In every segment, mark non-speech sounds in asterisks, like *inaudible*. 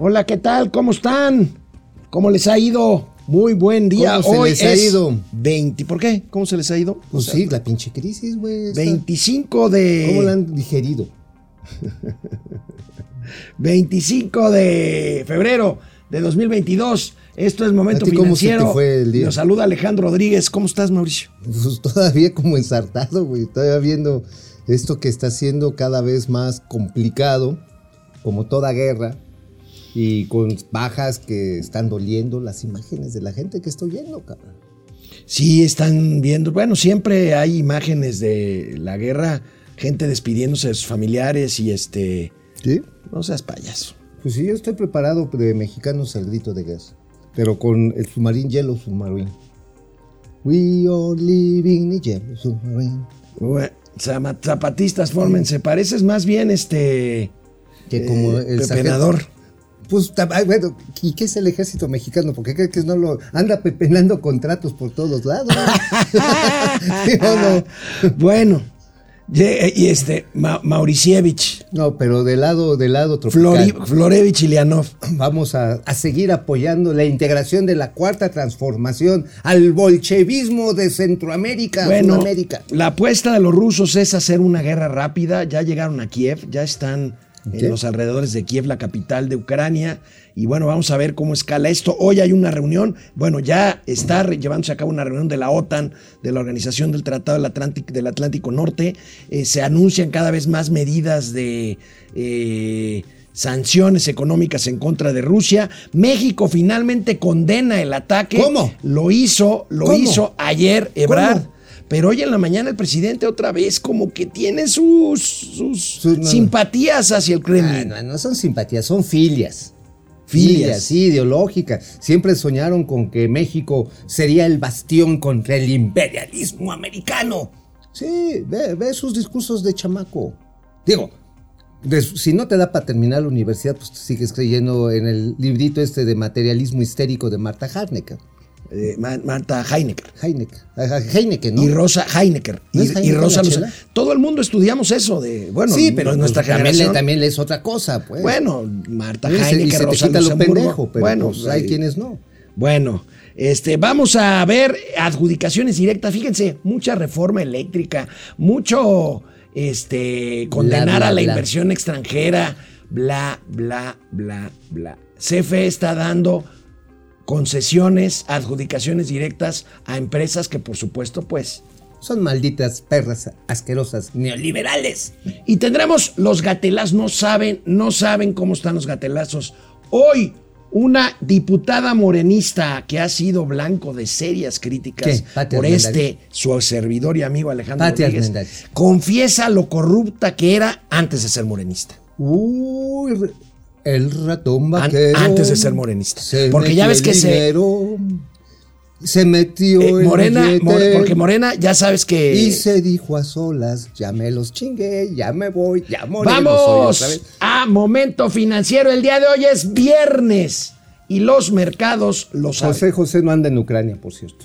Hola, ¿qué tal? ¿Cómo están? ¿Cómo les ha ido? Muy buen día. ¿Cómo se les ha ido? 20. ¿Por qué? ¿Cómo se les ha ido? Pues O sea, sí, la pinche crisis, güey. esta. 25 de. ¿Cómo la han digerido? *laughs* 25 de febrero de 2022. Esto es Momento ¿A ti cómo se te Financiero. fue el día? Nos saluda Alejandro Rodríguez. ¿Cómo estás, Mauricio? Pues todavía como ensartado, güey. Todavía viendo esto que está siendo cada vez más complicado, como toda guerra, y con bajas que están doliendo las imágenes de la gente que estoy viendo, cabrón. Sí, están viendo. Bueno, siempre hay imágenes de la guerra, gente despidiéndose de sus familiares y este. ¿Sí? No seas payaso. Pues sí, yo estoy preparado de mexicanos al grito de guerra, pero con el submarino Yellow Submarine. We are living in Yellow Submarine. Bue- Zama- Zapatistas, fórmense. Pareces más bien este. Que como eh, el sargento- pepenador. Pues, bueno, ¿y qué es el ejército mexicano? Porque cree que no lo anda pepenando contratos por todos lados. *laughs* ¿Sí o no? Bueno, ye- y este, Ma- Mauricievich, No, pero del lado, del lado tropical. Flori- Florevich Ilianov. Vamos a, a seguir apoyando la integración de la cuarta transformación al bolchevismo de Centroamérica, Bueno, Sudamérica. la apuesta de los rusos es hacer una guerra rápida. Ya llegaron a Kiev, ya están en los alrededores de Kiev, la capital de Ucrania. Y bueno, vamos a ver cómo escala esto. Hoy hay una reunión, bueno, ya está llevándose a cabo una reunión de la OTAN, de la Organización del Tratado del Atlántico, del Atlántico Norte. Eh, se anuncian cada vez más medidas de... eh, sanciones económicas en contra de Rusia. México finalmente condena el ataque. ¿Cómo? Lo hizo, lo ¿Cómo? hizo ayer Ebrard. ¿Cómo? Pero hoy en la mañana el presidente otra vez como que tiene sus, sus Sus- no, no. simpatías hacia el Ah, Kremlin. no, no son simpatías, son filias. Filias. Filias, sí, ideológicas. Siempre soñaron con que México sería el bastión contra el imperialismo americano. Sí, ve, ve sus discursos de chamaco. Digo, si no te da para terminar la universidad, pues sigues creyendo en el librito este de materialismo histérico de Marta Heinecker. Eh, Ma- Marta Heinecker. Heinecker, ajá, Heinecker, ¿no? Y Rosa Heinecker. ¿No y, es Rosa Lozano. Todo el mundo estudiamos eso de, bueno, sí, pero no- nuestra pues, también, le, generación. también lees otra cosa, pues. Bueno, Marta Y se- y Heinecker, te Rosa quita lo Luxemburgo. pendejo, pero bueno, pues, hay eh, quienes no. Bueno, este, vamos a ver adjudicaciones directas. Fíjense, mucha reforma eléctrica, mucho este, condenar bla, a la bla. inversión extranjera, bla, bla, bla, bla. CFE está dando concesiones, adjudicaciones directas a empresas que por supuesto pues... Son malditas perras asquerosas neoliberales. Y tendremos los gatelazos, no saben, no saben cómo están los gatelazos. Hoy, una diputada morenista que ha sido blanco de serias críticas por este, su servidor y amigo Alejandro Rodríguez, confiesa lo corrupta que era antes de ser morenista. Uy, el ratón An- vaquero. antes de ser morenista. Se Porque ya ves que se- se metió Eh, el Morena, billete More- porque Morena, ya sabes que... y se dijo a solas, ya me los chingué, ya me voy, ya moreno soy Vamos a Momento Financiero. El día de hoy es viernes y los mercados lo saben. José José no anda en Ucrania, por cierto.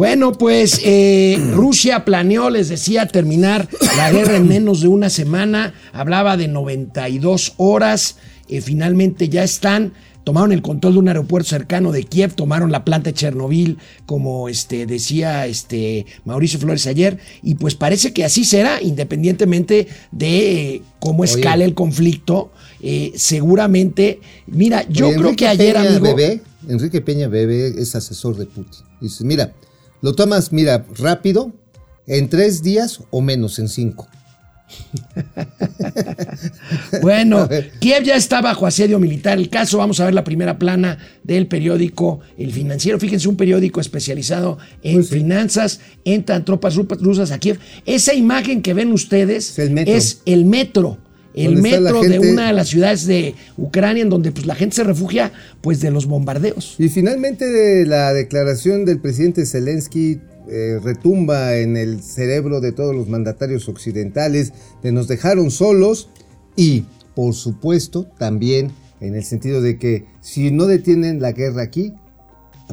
Bueno, pues eh, *clears throat* Rusia planeó, les decía, terminar la guerra en menos de una semana. Hablaba de 92 horas. Eh, finalmente ya están. Tomaron el control de un aeropuerto cercano de Kiev, tomaron la planta de Chernobyl, como este, decía este, Mauricio Flores ayer, y pues parece que así será, independientemente de eh, cómo Oye. escale el conflicto. eh, seguramente, mira, yo Oye, creo Enrique que ayer, Peña amigo, Bebé, Enrique Peña Bebé es asesor de Putin. Dice, mira, lo tomas, mira, rápido, en tres días o menos, en cinco. *laughs* Bueno. Kiev ya está bajo asedio militar. El caso, vamos a ver la primera plana del periódico El Financiero. Fíjense, un periódico especializado en Pues sí. finanzas. Entran tropas ru- rusas a Kiev. Esa imagen que ven ustedes Es el metro. es el metro. El metro de una de las ciudades de Ucrania en donde pues, la gente se refugia pues, de los bombardeos. Y finalmente la declaración del presidente Zelensky eh, retumba en el cerebro de todos los mandatarios occidentales, de nos dejaron solos y, por supuesto, también en el sentido de que si no detienen la guerra aquí,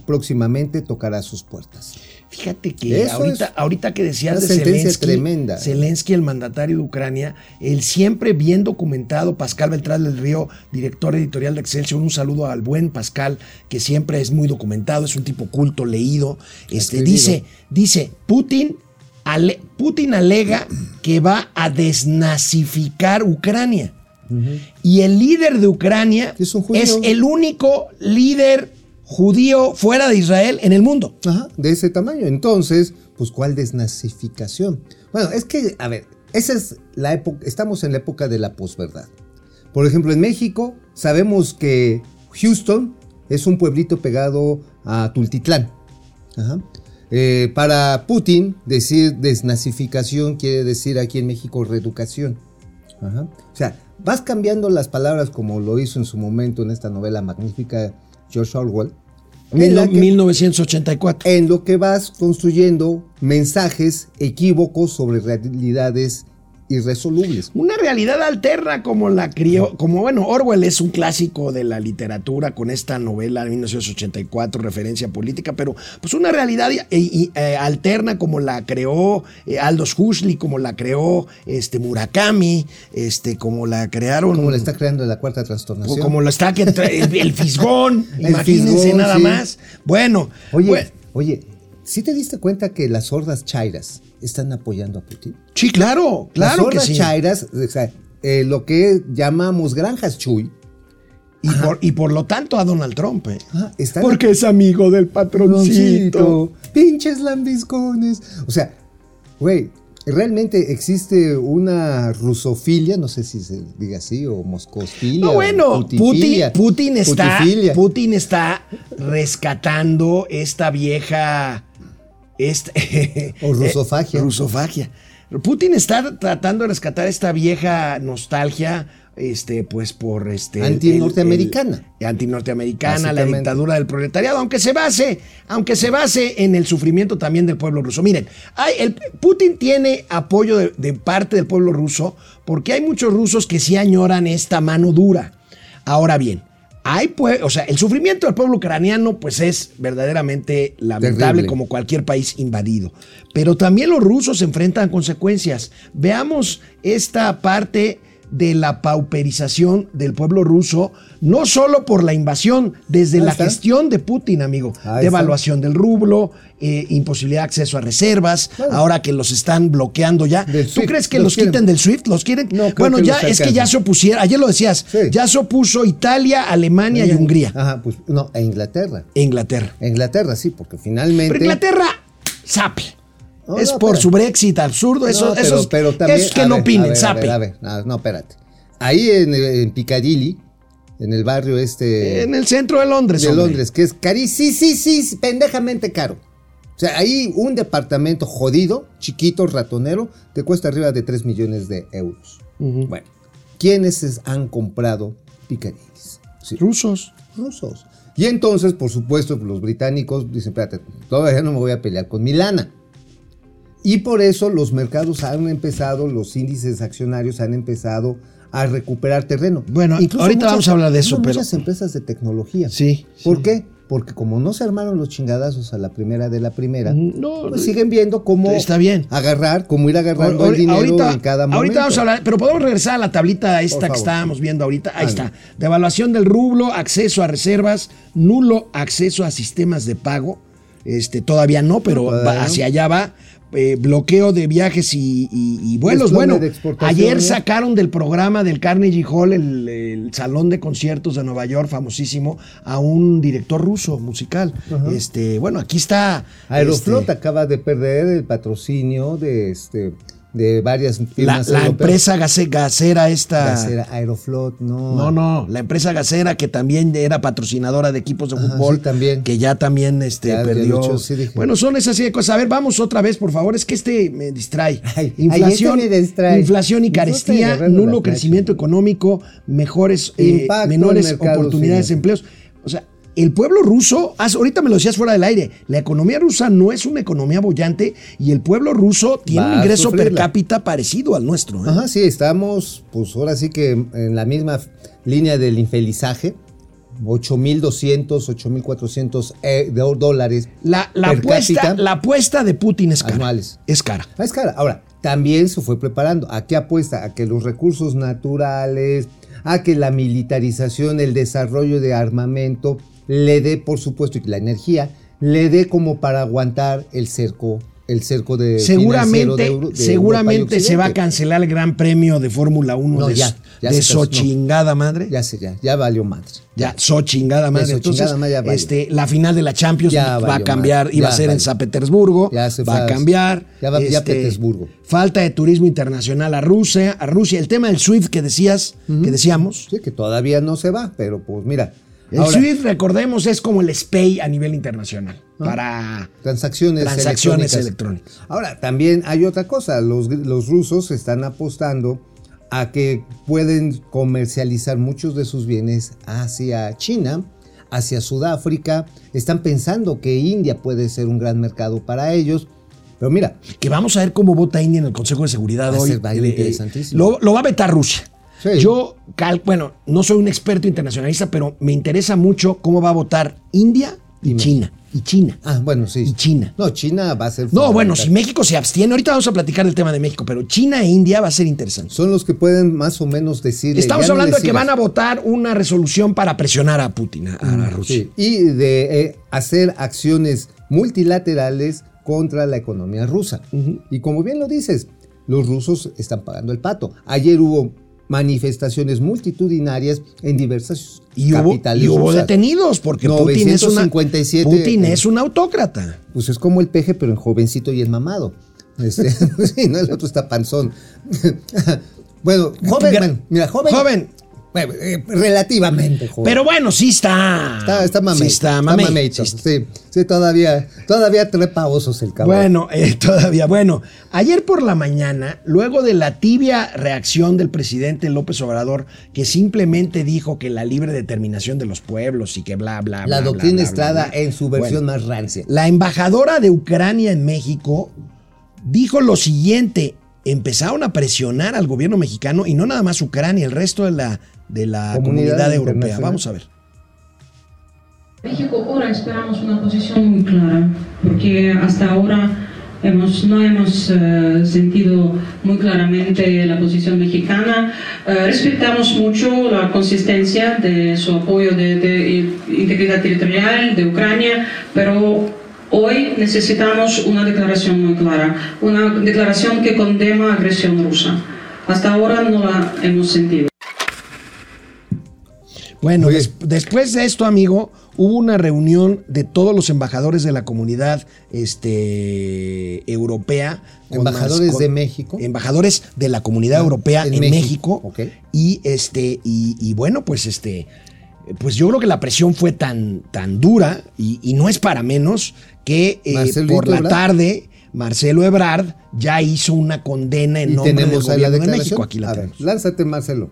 próximamente tocará sus puertas. Fíjate que Eso ahorita, que decías de Zelensky, tremenda. Zelensky, el mandatario de Ucrania, el siempre bien documentado Pascal Beltrán del Río, director editorial de Excelsior, un saludo al buen Pascal, que siempre es muy documentado, es un tipo culto, leído. Este, Escribido. dice, dice, Putin, ale- Putin alega que va a desnazificar Ucrania. Y el líder de Ucrania es el único líder judío fuera de Israel en el mundo. Ajá, de ese tamaño. Entonces, pues, ¿cuál desnazificación? Bueno, es que, a ver, esa es la época, estamos en la época de la posverdad. Por ejemplo, en México sabemos que Houston es un pueblito pegado a Tultitlán. Ajá. Eh, para Putin, decir desnazificación quiere decir aquí en México reeducación. Ajá. O sea, vas cambiando las palabras como lo hizo en su momento en esta novela magnífica George Orwell. en que- 1984. en lo que vas construyendo mensajes equívocos sobre realidades irresolubles. Una realidad alterna como la crió, como bueno, Orwell es un clásico de la literatura con esta novela de 1984, referencia política, pero pues una realidad eh, alterna como la creó eh, Aldous Huxley, como la creó este Murakami, este como la crearon Como le está creando la cuarta trastornación. o como lo está que el, el fisgón, *laughs* El imagínense fisgón, nada sí. más. Bueno, Oye, bueno, oye, ¿sí te diste cuenta que las hordas chairas están apoyando a Putin? sí, claro, claro las que sí. chairas, o sea, eh, lo que llamamos granjas chuy, Y por, y por lo tanto a Donald Trump. eh. Ajá, Porque es amigo del patroncito. Patroncito, pinches lambiscones. O sea, güey, realmente existe una rusofilia, no sé si se diga así, o moscosfilia. No, bueno, Putin, está. Putin está rescatando esta vieja. Esta, *laughs* O rusofagia. eh, rusofagia. Putin está tratando de rescatar esta vieja nostalgia, este, pues por este. Antinorteamericana. Antinorteamericana, la dictadura del proletariado, aunque se base, aunque se base en el sufrimiento también del pueblo ruso. Miren, hay, el, Putin tiene apoyo de, de parte del pueblo ruso, porque hay muchos rusos que sí añoran esta mano dura. Ahora bien, hay pue- o sea, el sufrimiento del pueblo ucraniano pues es verdaderamente lamentable Terrible. como cualquier país invadido. Pero también los rusos se enfrentan a consecuencias. Veamos esta parte de la pauperización del pueblo ruso, no solo por la invasión, desde Ahí la está. gestión de Putin, amigo. Ahí Devaluación del rublo, eh, imposibilidad de acceso a reservas, ahora que los están bloqueando ya. Del ¿Tú SWIFT, crees que los quieren. quiten del SWIFT? ¿Los quieren? No, bueno, ya es que ya se opusieron, ayer lo decías, Sí. ya se opuso Italia, Alemania y Hungría. Ajá, pues no, e Inglaterra. Inglaterra. Inglaterra, sí, porque finalmente. Pero Inglaterra, sape. No, es no, por su Brexit absurdo. Eso, No, pero- esos, pero también- esos que no ver, opinen, a ver, a sape. ver, a ver, no, espérate. Ahí en, en Piccadilly, en el barrio este En el centro de Londres. de hombre. Londres, que es carísimo, sí, sí, sí, pendejamente caro. O sea, ahí un departamento jodido, chiquito, ratonero, te cuesta arriba de 3 millones de euros. Bueno, ¿quiénes es- han comprado Piccadilly? Sí, Rusos. rusos. Y entonces, por supuesto, los británicos dicen, espérate, todavía no me voy a pelear con Milana. Y por eso los mercados han empezado, los índices accionarios han empezado a recuperar terreno. Bueno, ahorita vamos a hablar de eso, pero- Muchas empresas de tecnología. Sí, ¿Por sí. qué? Porque como no se armaron los chingadazos a la primera de la primera, No, pues siguen viendo cómo Está bien. agarrar, cómo ir agarrando el dinero ahorita, en cada momento. ahorita vamos a hablar, pero podemos regresar a la tablita esta que estábamos viendo ahorita. Ahí está. Devaluación del rublo, acceso a reservas, nulo acceso a sistemas de pago. Este, todavía no, pero Todavía va- no. hacia allá va. Eh, bloqueo de viajes y, y- y vuelos. Bueno, ayer sacaron del programa del Carnegie Hall, el, el salón de conciertos de Nueva York, famosísimo, a un director ruso musical. Este, bueno, aquí está. Aeroflot este, acaba de perder el patrocinio de este de varias la, firmas la europeas. empresa gase- gasera esta. Gasera, Aeroflot, no. No, no, la empresa gasera que también era patrocinadora de equipos de Ajá, fútbol, sí, también. que ya también este, Ya, perdió. luchó, sí, dije. bueno, son esas así de cosas. A ver, vamos otra vez, por favor. Es que este me distrae. *laughs* Ay, inflación, este me distrae. inflación y carestía, nulo la crecimiento económico, mejores, eh, menores oportunidades de empleos. El pueblo ruso, ahorita me lo decías fuera del aire, la economía rusa no es una economía bollante y el pueblo ruso tiene Va un ingreso per cápita parecido al nuestro. ¿eh? Ajá, sí, estamos, pues ahora sí que en la misma línea del infelizaje. 8.200, 8.400 eh, dólares La, la per apuesta, cápita. la apuesta de Putin es cara. Anuales. Es cara. Es cara. Ahora, también se fue preparando. ¿A qué apuesta? A que los recursos naturales, a que la militarización, el desarrollo de armamento le dé, por supuesto, y la energía le dé como para aguantar el cerco, el cerco de Seguramente, de Euro- de seguramente se va a cancelar el Gran Premio de Fórmula 1 No, de, ya, de madre. Ya sé, ya, ya valió madre. Ya, Sochingada madre. De Entonces, Sochingada madre ya valió. este, la final de la Champions va a cambiar, madre. iba a ser en. San Petersburgo, Ya se va a cambiar. este, ya va- Petersburgo. Falta de turismo internacional a Rusia, a Rusia. El tema del SWIFT que decías, que decíamos. Sí, que todavía no se va, pero pues mira. El ahora, SWIFT, recordemos, es como el SPEI a nivel internacional. Para transacciones, transacciones electrónicas. electrónicas. Ahora, también hay otra cosa. Los, los rusos están apostando a que pueden comercializar muchos de sus bienes hacia China, hacia Sudáfrica. Están pensando que India puede ser un gran mercado para ellos. Pero mira, que vamos a ver cómo vota India en el Consejo de Seguridad Va a ser baile Eh, interesantísimo. Lo, lo va a vetar Rusia. Sí. Yo, cal- bueno, no soy un experto internacionalista, pero me interesa mucho cómo va a votar India y, China. Y China. ah, bueno, sí. Y China. No, China va a ser. No, bueno, si. México se abstiene, ahorita vamos a platicar del tema de México, pero China e India va a ser interesante. Son los que pueden más o menos decirle. Estamos no hablando de que van a votar una resolución para presionar a Putin, a, a Rusia. Sí, y de eh, hacer acciones multilaterales contra la economía rusa. Y como bien lo dices, los rusos están pagando el pato. Ayer hubo manifestaciones multitudinarias en diversas Y hubo, capitales y hubo detenidos porque Putin es una 957, Putin eh, es un autócrata. Pues es como el peje, pero en jovencito y en mamado. Este, *laughs* sí, no, el otro está panzón. *laughs* bueno, joven, mira, joven. Joven. Bueno, eh, relativamente joven. Pero bueno, sí está. Está, está mamey. Sí está está mamey. mameito. Sí está. Sí, sí, todavía, todavía trepa osos el cabrón. Bueno, eh, *laughs* todavía. Bueno, ayer por la mañana, luego de la tibia reacción del presidente López Obrador, que simplemente dijo que la libre determinación de los pueblos y que bla, bla, bla. la bla, doctrina bla, Estrada bla. en su versión Bueno, más rancia. La embajadora de Ucrania en México dijo lo siguiente: empezaron a presionar al gobierno mexicano y no nada más Ucrania, el resto de la, de la Comunidad comunidad, europea. Vamos a ver. México ahora esperamos una posición muy clara, porque hasta ahora hemos, no hemos eh, sentido muy claramente la posición mexicana. Eh, respetamos mucho la consistencia de su apoyo de, de integridad territorial de Ucrania, pero hoy necesitamos una declaración muy clara, una declaración que condena agresión rusa. Hasta ahora no la hemos sentido. Bueno, des- después de esto, amigo, hubo una reunión de todos los embajadores de la comunidad este, europea. Embajadores de México. Embajadores de la comunidad europea en en, México, México. ok. Y este, y, y bueno, pues este. Pues yo creo que la presión fue tan, tan dura, y, y no es para menos, que eh, por la Ebrard. tarde Marcelo Ebrard ya hizo una condena en Y nombre del tenemos la gobierno de declaración. México. Aquí la A ver, lánzate, Marcelo.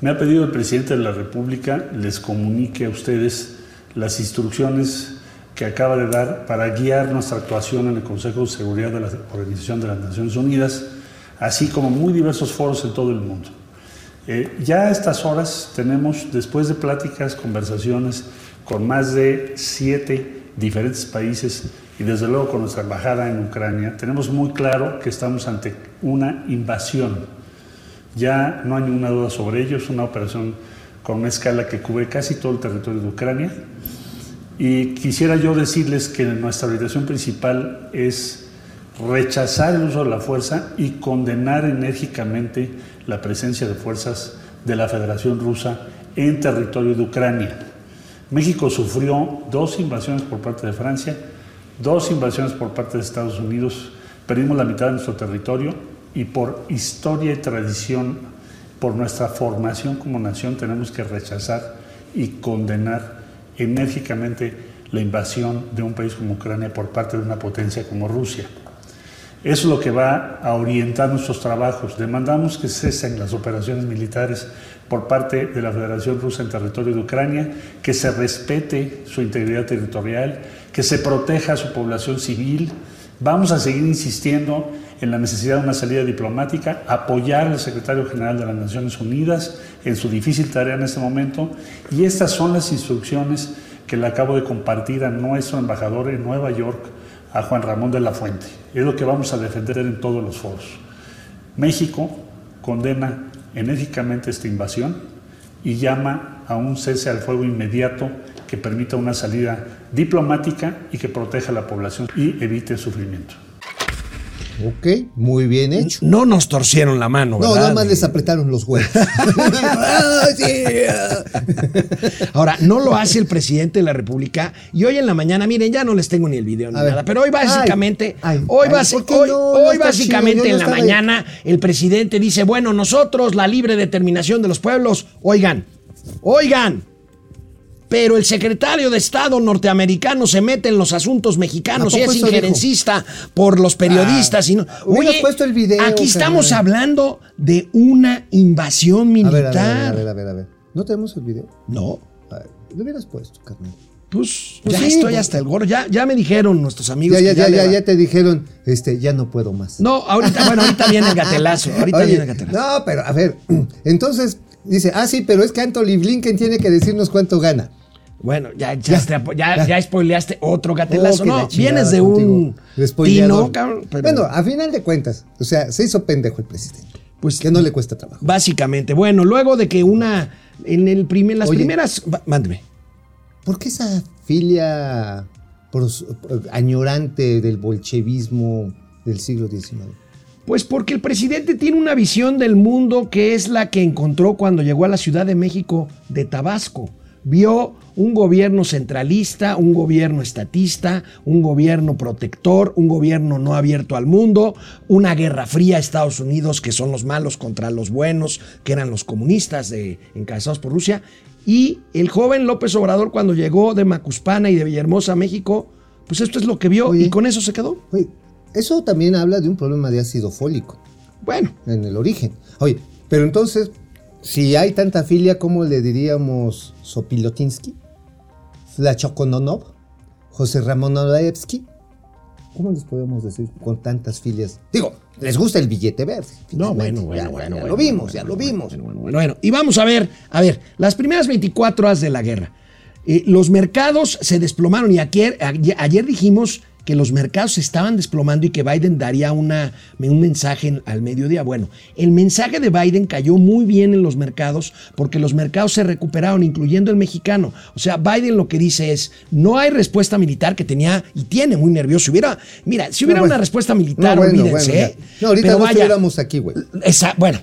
Me ha pedido el presidente de la República les comunique a ustedes las instrucciones que acaba de dar para guiar nuestra actuación en el Consejo de Seguridad de la Organización de las Naciones Unidas, así como muy diversos foros en todo el mundo. Eh, ya a estas horas tenemos, después de pláticas, conversaciones con más de siete diferentes países y desde luego con nuestra embajada en Ucrania, tenemos muy claro que estamos ante una invasión ya no hay ninguna duda sobre ello, es una operación con una escala que cubre casi todo el territorio de Ucrania. Y quisiera yo decirles que nuestra orientación principal es rechazar el uso de la fuerza y condenar enérgicamente la presencia de fuerzas de la Federación Rusa en territorio de Ucrania. México sufrió dos invasiones por parte de Francia, dos invasiones por parte de Estados Unidos, perdimos la mitad de nuestro territorio y por historia y tradición, por nuestra formación como nación, tenemos que rechazar y condenar enérgicamente la invasión de un país como Ucrania por parte de una potencia como Rusia. Es lo que va a orientar nuestros trabajos. Demandamos que cesen las operaciones militares por parte de la Federación Rusa en territorio de Ucrania, que se respete su integridad territorial, que se proteja a su población civil. Vamos a seguir insistiendo en la necesidad de una salida diplomática, apoyar al secretario general de las Naciones Unidas en su difícil tarea en este momento. Y estas son las instrucciones que le acabo de compartir a nuestro embajador en Nueva York, a Juan Ramón de la Fuente. Es lo que vamos a defender en todos los foros. México condena enérgicamente esta invasión y llama a un cese al fuego inmediato que permita una salida diplomática y que proteja a la población y evite el sufrimiento. Ok, muy bien hecho. No nos torcieron la mano, No, ¿verdad? nada más les apretaron los huevos. *laughs* Ah, ah. Ahora, no lo hace el presidente de la República y hoy en la mañana, miren, ya no les tengo ni el video ni A ver. nada, pero hoy básicamente, Ay, ay, hoy, ay, basi- ¿por qué hoy, no? No básicamente chido, en no la ahí. mañana el presidente dice, bueno, nosotros la libre determinación de los pueblos, oigan, oigan, pero el secretario de Estado norteamericano se mete en los asuntos mexicanos ¿A y es eso dijo? injerencista por los periodistas. y no, hubieras puesto el video, aquí estamos hablando de una invasión A militar. ver, a ver, a ver, a ver, a ver. ¿No tenemos el video? No, A ver, lo hubieras puesto, carnal. Pues, Pues ya sí, estoy pues. hasta el gorro. Ya, ya me dijeron nuestros amigos. Ya, ya, que ya, ya, ya te dijeron, este, ya no puedo más. No, ahorita, bueno, ahorita viene el gatelazo. *laughs* Ahorita Oye, viene el gatelazo. no, pero a ver, *clears throat* entonces dice, ah, sí, pero es que Anthony Blinken tiene que decirnos cuánto gana. Bueno, ya, ya, te ya, ya spoileaste otro gatelazo. Oh, no, vienes de un tino, cabrón. pero- Bueno, a final de cuentas, o sea, se hizo pendejo el presidente. Pues- que no le cuesta trabajo. básicamente. Bueno, luego de que una. En el primer, las Oye. primeras. Mándeme. ¿Por qué esa filia pros- añorante del bolchevismo del siglo XIX? Pues porque el presidente tiene una visión del mundo que es la que encontró cuando llegó a la Ciudad de México de Tabasco. Vio un gobierno centralista, un gobierno estatista, un gobierno protector, un gobierno no abierto al mundo, una guerra fría a Estados Unidos, que son los malos contra los buenos, que eran los comunistas de, encabezados por Rusia. Y el joven López Obrador, cuando llegó de Macuspana y de Villahermosa a México, pues esto es lo que vio Oye. y con eso se quedó. Oye, eso también habla de un problema de ácido fólico. Bueno, en el origen. Oye, pero entonces, si hay tanta filia, ¿cómo le diríamos Sopilotinsky? Flachokononov, José Ramón Olaevsky. ¿Cómo les podemos decir con tantas filias? Digo, les gusta el billete verde. No, bueno, bueno, Ya, bueno. ya bueno, lo vimos, bueno, ya lo vimos. Bueno, bueno, bueno, bueno. Y vamos a ver, a ver, las primeras 24 horas de la guerra. Eh, los mercados se desplomaron y ayer, ayer dijimos que los mercados se estaban desplomando y que Biden daría una, un mensaje en- al mediodía. Bueno, el mensaje de Biden cayó muy bien en los mercados porque los mercados se recuperaron, incluyendo el mexicano. O sea, Biden lo que dice es, no hay respuesta militar que tenía y tiene muy nervioso. Si hubiera, mira, si hubiera No, bueno. una respuesta militar, No, bueno, olvídense. bueno, ¿eh? No, ahorita Pero no vaya, estuviéramos aquí, güey. bueno,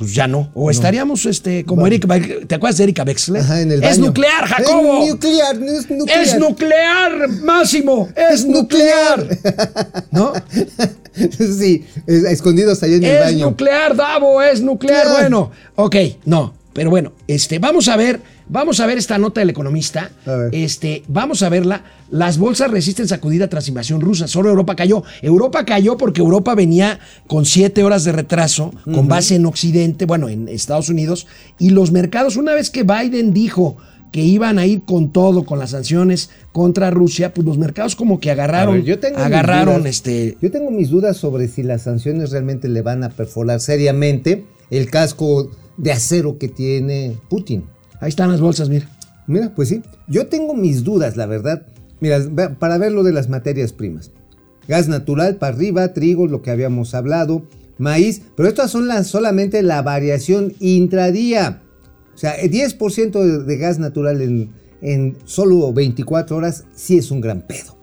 pues ya no. O estaríamos este, como Erika, ¿te acuerdas de Erika Wexler? Ajá, en el es baño. nuclear, Jacobo. Es nuclear, es nuclear. Es nuclear, Máximo. Es nuclear. ¿No? *laughs* sí, es- escondidos ahí en el Es baño. nuclear, Davo, es nuclear. Claro. Bueno, ok, no. Pero bueno, este, vamos a ver, vamos a ver esta nota del economista. Este, vamos a verla. Las bolsas resisten sacudida tras invasión rusa. Solo Europa cayó. Europa cayó porque Europa venía con siete horas de retraso, con base en Occidente, bueno, en Estados Unidos. Y los mercados, una vez que Biden dijo que iban a ir con todo, con las sanciones contra Rusia, pues los mercados como que agarraron, ver, yo tengo mis agarraron dudas. este, Yo tengo mis dudas sobre si las sanciones realmente le van a perforar seriamente el casco de acero que tiene Putin. Ahí están las bolsas, mira. Mira, pues sí. Yo tengo mis dudas, la verdad. Mira, para ver lo de las materias primas. Gas natural para arriba, trigo, lo que habíamos hablado, maíz, pero estas son solamente la variación intradía. O sea, el 10% de, gas natural en, solo 24 horas sí es un gran pedo.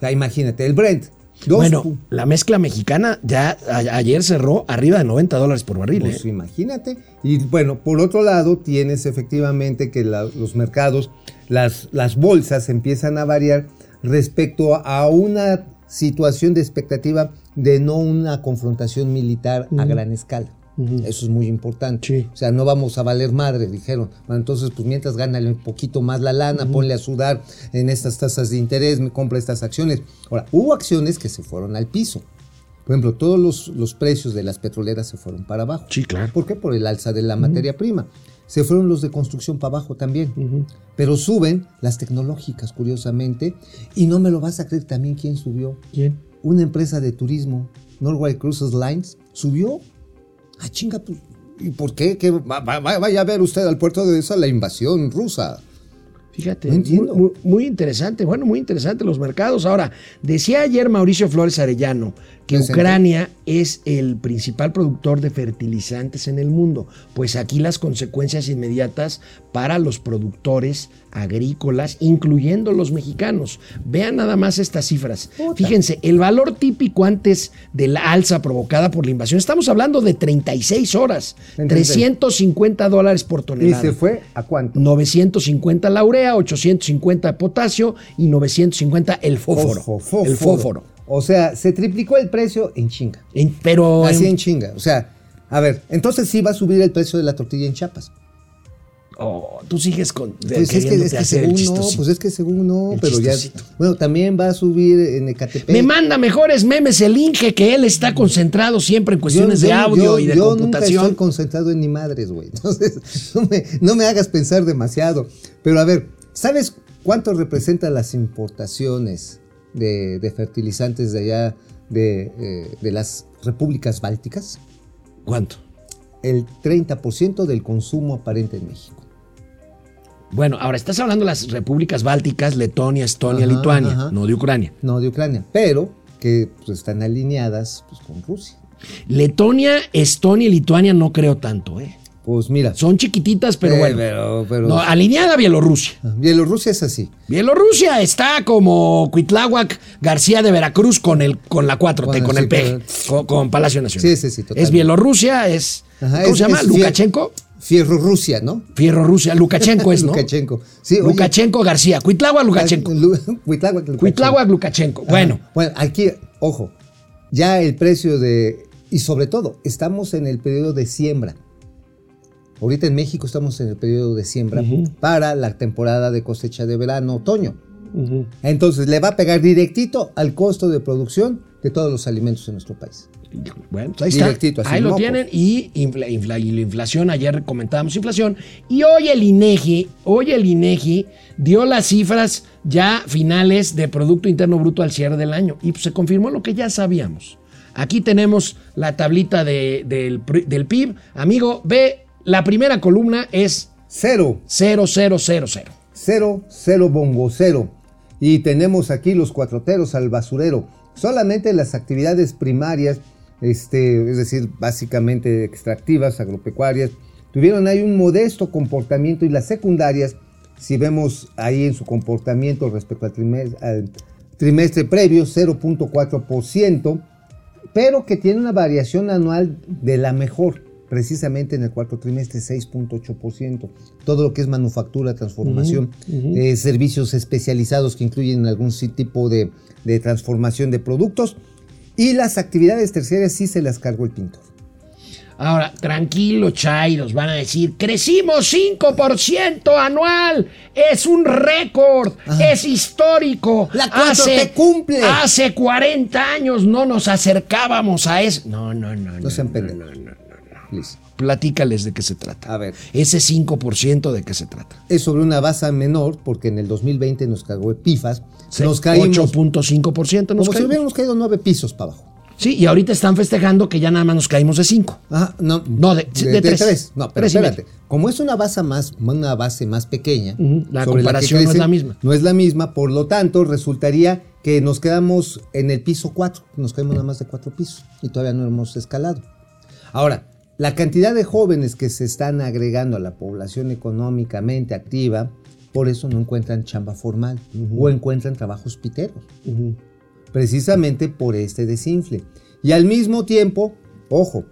O imagínate, el Brent. Dos Bueno, la mezcla mexicana ya a- ayer cerró arriba de 90 dólares por barril. Pues ¿eh? imagínate. Y bueno, por otro lado, tienes efectivamente que la- los mercados, las, las bolsas empiezan a variar respecto a una situación de expectativa de no una confrontación militar a gran escala. Eso es muy importante. Sí. O sea, no vamos a valer madre, dijeron. Bueno, entonces, pues mientras gánale un poquito más la lana, ponle a sudar en estas tasas de interés, me compra estas acciones. Ahora, hubo acciones que se fueron al piso. Por ejemplo, todos los, los precios de las petroleras se fueron para abajo. Sí, claro. ¿Por qué? Por el alza de la materia prima. Se fueron los de construcción para abajo también. Pero suben las tecnológicas, curiosamente. Y no me lo vas a creer también quién subió. ¿Quién? Una empresa de turismo, Norway Cruises Lines, subió. Ah, chinga, pues, ¿y por qué? ¿Qué va- va- va- vaya a ver usted al puerto de esa la invasión rusa. Fíjate, No. Muy, muy- interesante, bueno, muy interesante los mercados. Ahora, decía ayer Mauricio Flores Arellano que. Ucrania es el principal productor de fertilizantes en el mundo. Pues aquí las consecuencias inmediatas para los productores agrícolas, incluyendo los mexicanos. Vean nada más estas cifras. Fíjense, el valor típico antes de la alza provocada por la invasión, estamos hablando de 36 horas, Entonces, 350 dólares por ¿Y tonelada. se fue a cuánto? 950 la urea, 850 potasio y 950 el fósforo. El fósforo. O sea, se triplicó el precio en chinga. En- pero Así en- en chinga. O sea, a ver, entonces sí va a subir el precio de la tortilla en Chiapas. Oh, tú sigues con Pues es que, queriéndote es que según no, pues es que según no, El pero ya. Bueno, también va a subir en Ecatepec. Me manda mejores memes el Inge que él está concentrado siempre en cuestiones Yo- de yo- audio yo- y de yo nunca computación. estoy concentrado en ni madres, güey. *laughs* Entonces, no me, no me hagas pensar demasiado. Pero a ver, ¿sabes cuánto representan las importaciones de, de fertilizantes de allá, de, eh, de las repúblicas bálticas? ¿Cuánto? El 30% del consumo aparente en México. Bueno, ahora estás hablando de las repúblicas bálticas, Letonia, Estonia, Ajá, Lituania, ajá. no de Ucrania. No de Ucrania, pero que pues, están alineadas pues, con Rusia. Letonia, Estonia y Lituania no creo tanto, ¿eh? Pues mira. Son chiquititas, pero eh, bueno. pero- pero- No, alineada Bielorrusia. Bielorrusia es así. Bielorrusia está como Cuitláhuac García de Veracruz con el con la 4T, Bueno, con sí, el pero- con, con Palacio Nacional. Sí, sí, sí, Es totalmente. Bielorrusia, es Ajá, ¿cómo es- se llama? es Lukashenko. Fierro Rusia, ¿no? Fierro Rusia, Lukashenko es, ¿no? Lukashenko. Sí, Lukashenko García, Cuitláhuac Lukashenko. Lu- Cuitláhuac, Lukashenko. Cuitláhuac Lukashenko. Bueno, Bueno, aquí, ojo, ya el precio de. Y sobre todo, estamos en el periodo de siembra. Ahorita en México estamos en el periodo de siembra para la temporada de cosecha de verano, otoño. Entonces le va a pegar directito al costo de producción de todos los alimentos en nuestro país. Bueno, pues ahí está. Directito, ahí lo tienen. Y, infla- infla- y la inflación, ayer comentábamos inflación. Y hoy el INEGI, hoy el INEGI dio las cifras ya finales de Producto Interno Bruto al cierre del año. Y pues, se confirmó lo que ya sabíamos. Aquí tenemos la tablita de- del, del PIB. Amigo, ve, la primera columna es Cero, 0000. cero, cero bongo cero. Y tenemos aquí los cuatroteros al basurero. Solamente las actividades primarias, este, es decir, básicamente extractivas, agropecuarias, tuvieron ahí un modesto comportamiento y las secundarias, si vemos ahí en su comportamiento respecto al trimestre, al trimestre previo, 0.4%, pero que tiene una variación anual de la mejor, precisamente en el cuarto trimestre, 6.8%. Todo lo que es manufactura, transformación, eh, servicios especializados que incluyen algún tipo de, de transformación de productos. Y las actividades terciarias sí se las cargó el pintor. Ahora, tranquilo, Chairos, van a decir, crecimos 5% anual, es un récord, es histórico. La 4T cumple. Hace 40 años no nos acercábamos a eso. No, no, no. No, No sean no, pendejos. no, no, no. Listo. Platícales de qué se trata. A ver. Ese 5% de qué se trata. Es sobre una base menor, porque en el 2020 nos cargó el PIFAS. Nos caímos 8.5% nos como si caímos. hubiéramos caído nueve pisos para abajo. Sí, y ahorita están festejando que ya nada más nos caímos de 5. Ajá, no, No, de- de tres. No, pero Tres espérate. Como es una base más, una base más pequeña, la comparación no es la misma. No es la misma, por lo tanto, resultaría que nos quedamos en el piso 4, nos caemos nada más de cuatro pisos y todavía no hemos escalado. Ahora, la cantidad de jóvenes que se están agregando a la población económicamente activa, por eso no encuentran chamba formal o encuentran trabajos piteros precisamente por este desinfle. Y al mismo tiempo, ojo,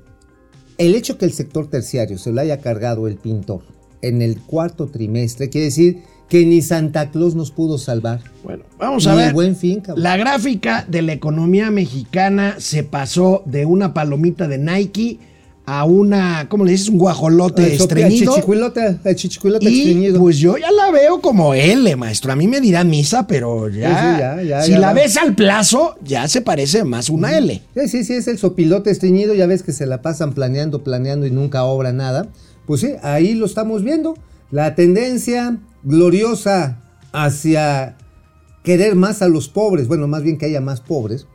el hecho que el sector terciario se lo haya cargado el pintor en el cuarto trimestre quiere decir que ni Santa Claus nos pudo salvar. Bueno, vamos a Ni el ver. Buen Fin, cabrón. La gráfica de la economía mexicana se pasó de una palomita de Nike a una, ¿cómo le dices? Un guajolote estreñido. El chichicuilote, el chichicuilote Y estreñido. pues yo ya la veo como L, maestro. A mí me dirá misa, pero ya. Sí, sí, ya, ya, si ya la va. ves al plazo, ya se parece más una L. Sí, sí, sí, es el sopilote estreñido, ya ves que se la pasan planeando, planeando y nunca obra nada. Pues sí, ahí lo estamos viendo. La tendencia gloriosa hacia querer más a los pobres, bueno, más bien que haya más pobres,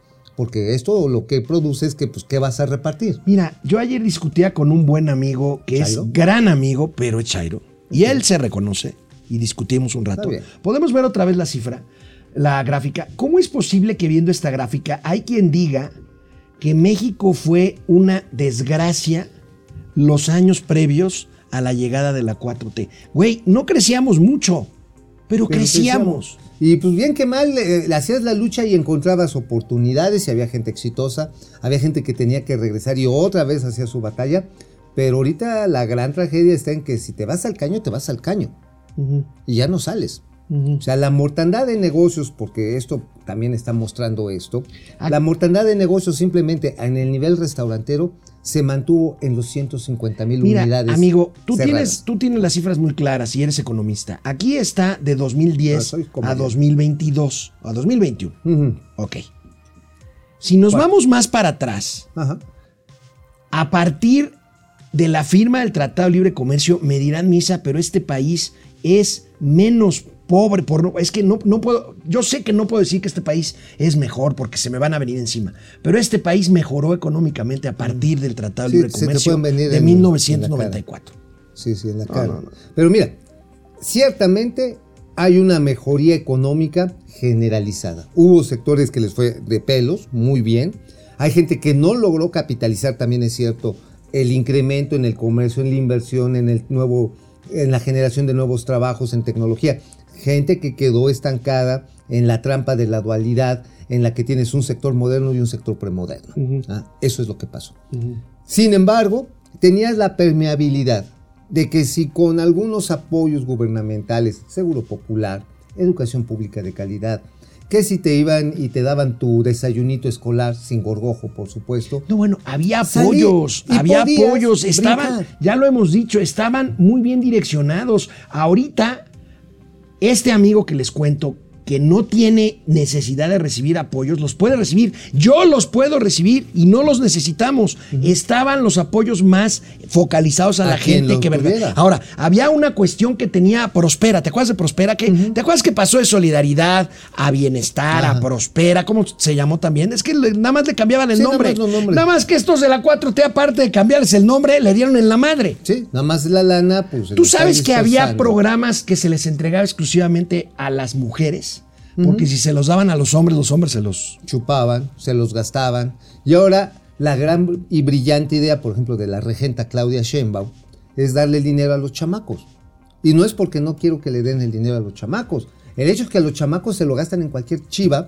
porque esto lo que produce es que, pues, ¿qué vas a repartir? Mira, yo ayer discutía con un buen amigo que ¿Chairo? es gran amigo, pero es Chairo. Y él se reconoce y discutimos un rato. Podemos ver otra vez la cifra, la gráfica. ¿Cómo es posible que viendo esta gráfica hay quien diga que México fue una desgracia los años previos a la llegada de la 4T? Güey, no crecíamos mucho, pero, Pero crecíamos. Y pues bien que mal, eh, hacías la lucha y encontrabas oportunidades y había gente exitosa, había gente que tenía que regresar y otra vez hacía su batalla. Pero ahorita la gran tragedia está en que si te vas al caño, te vas al caño. Y ya no sales. O sea, la mortandad de negocios, porque esto también está mostrando esto, Ah. la mortandad de negocios simplemente en el nivel restaurantero se mantuvo en los 150 mil unidades. amigo, tú cerradas. tienes, tú tienes las cifras muy claras y eres economista. Aquí está de 2010 Ah, soy a comediante. 2022, a 2021. Ujú. Ok. Si nos vamos más para atrás, Ajá. a partir de la firma del Tratado de Libre Comercio, me dirán misa, pero este país es menos pobre. Por, no- es que no, no puedo, yo sé que no puedo decir que este país es mejor porque se me van a venir encima, pero este país mejoró económicamente a partir del Tratado de Sí, Libre Comercio de en- 1994. Sí, sí, en la cara. Pero mira, ciertamente hay una mejoría económica generalizada. Hubo sectores que les fue de pelos, muy bien. Hay gente que no logró capitalizar, también es cierto, el incremento en el comercio, en la inversión, en el nuevo, en la generación de nuevos trabajos en tecnología. Gente que quedó estancada en la trampa de la dualidad, en la que tienes un sector moderno y un sector premoderno. Ah, Eso es lo que pasó. Sin embargo, tenías la permeabilidad de que si con algunos apoyos gubernamentales, seguro popular, educación pública de calidad, que si te iban y te daban tu desayunito escolar sin gorgojo, por supuesto. No, bueno, había apoyos, había apoyos, estaban, brincar. ya lo hemos dicho, estaban muy bien direccionados. Ahorita, este amigo que les cuento, que no tiene necesidad de recibir apoyos, los puede recibir. Yo los puedo recibir y no los necesitamos. Estaban los apoyos más focalizados a, A la gente que verdad. tuviera. Ahora, había una cuestión que tenía Prospera. ¿Te acuerdas de Prospera? ¿Qué? ¿Te acuerdas que pasó de solidaridad a bienestar, a. Prospera? ¿Cómo se llamó también? Es que le- nada más le cambiaban el Sí, nada nombre. más. Nada más que estos de la 4T, aparte de cambiarles el nombre, le dieron en la madre. Sí, nada más la lana, pues. Tú sabes que había programas que se les entregaba exclusivamente a las mujeres, porque si se los daban a los hombres, los hombres se los... chupaban, se los gastaban. Y ahora la gran y brillante idea, por ejemplo, de la regenta Claudia Sheinbaum, es darle el dinero a los chamacos. Y no es porque no quiero que le den el dinero a los chamacos. El hecho es que a los chamacos se lo gastan en cualquier chiva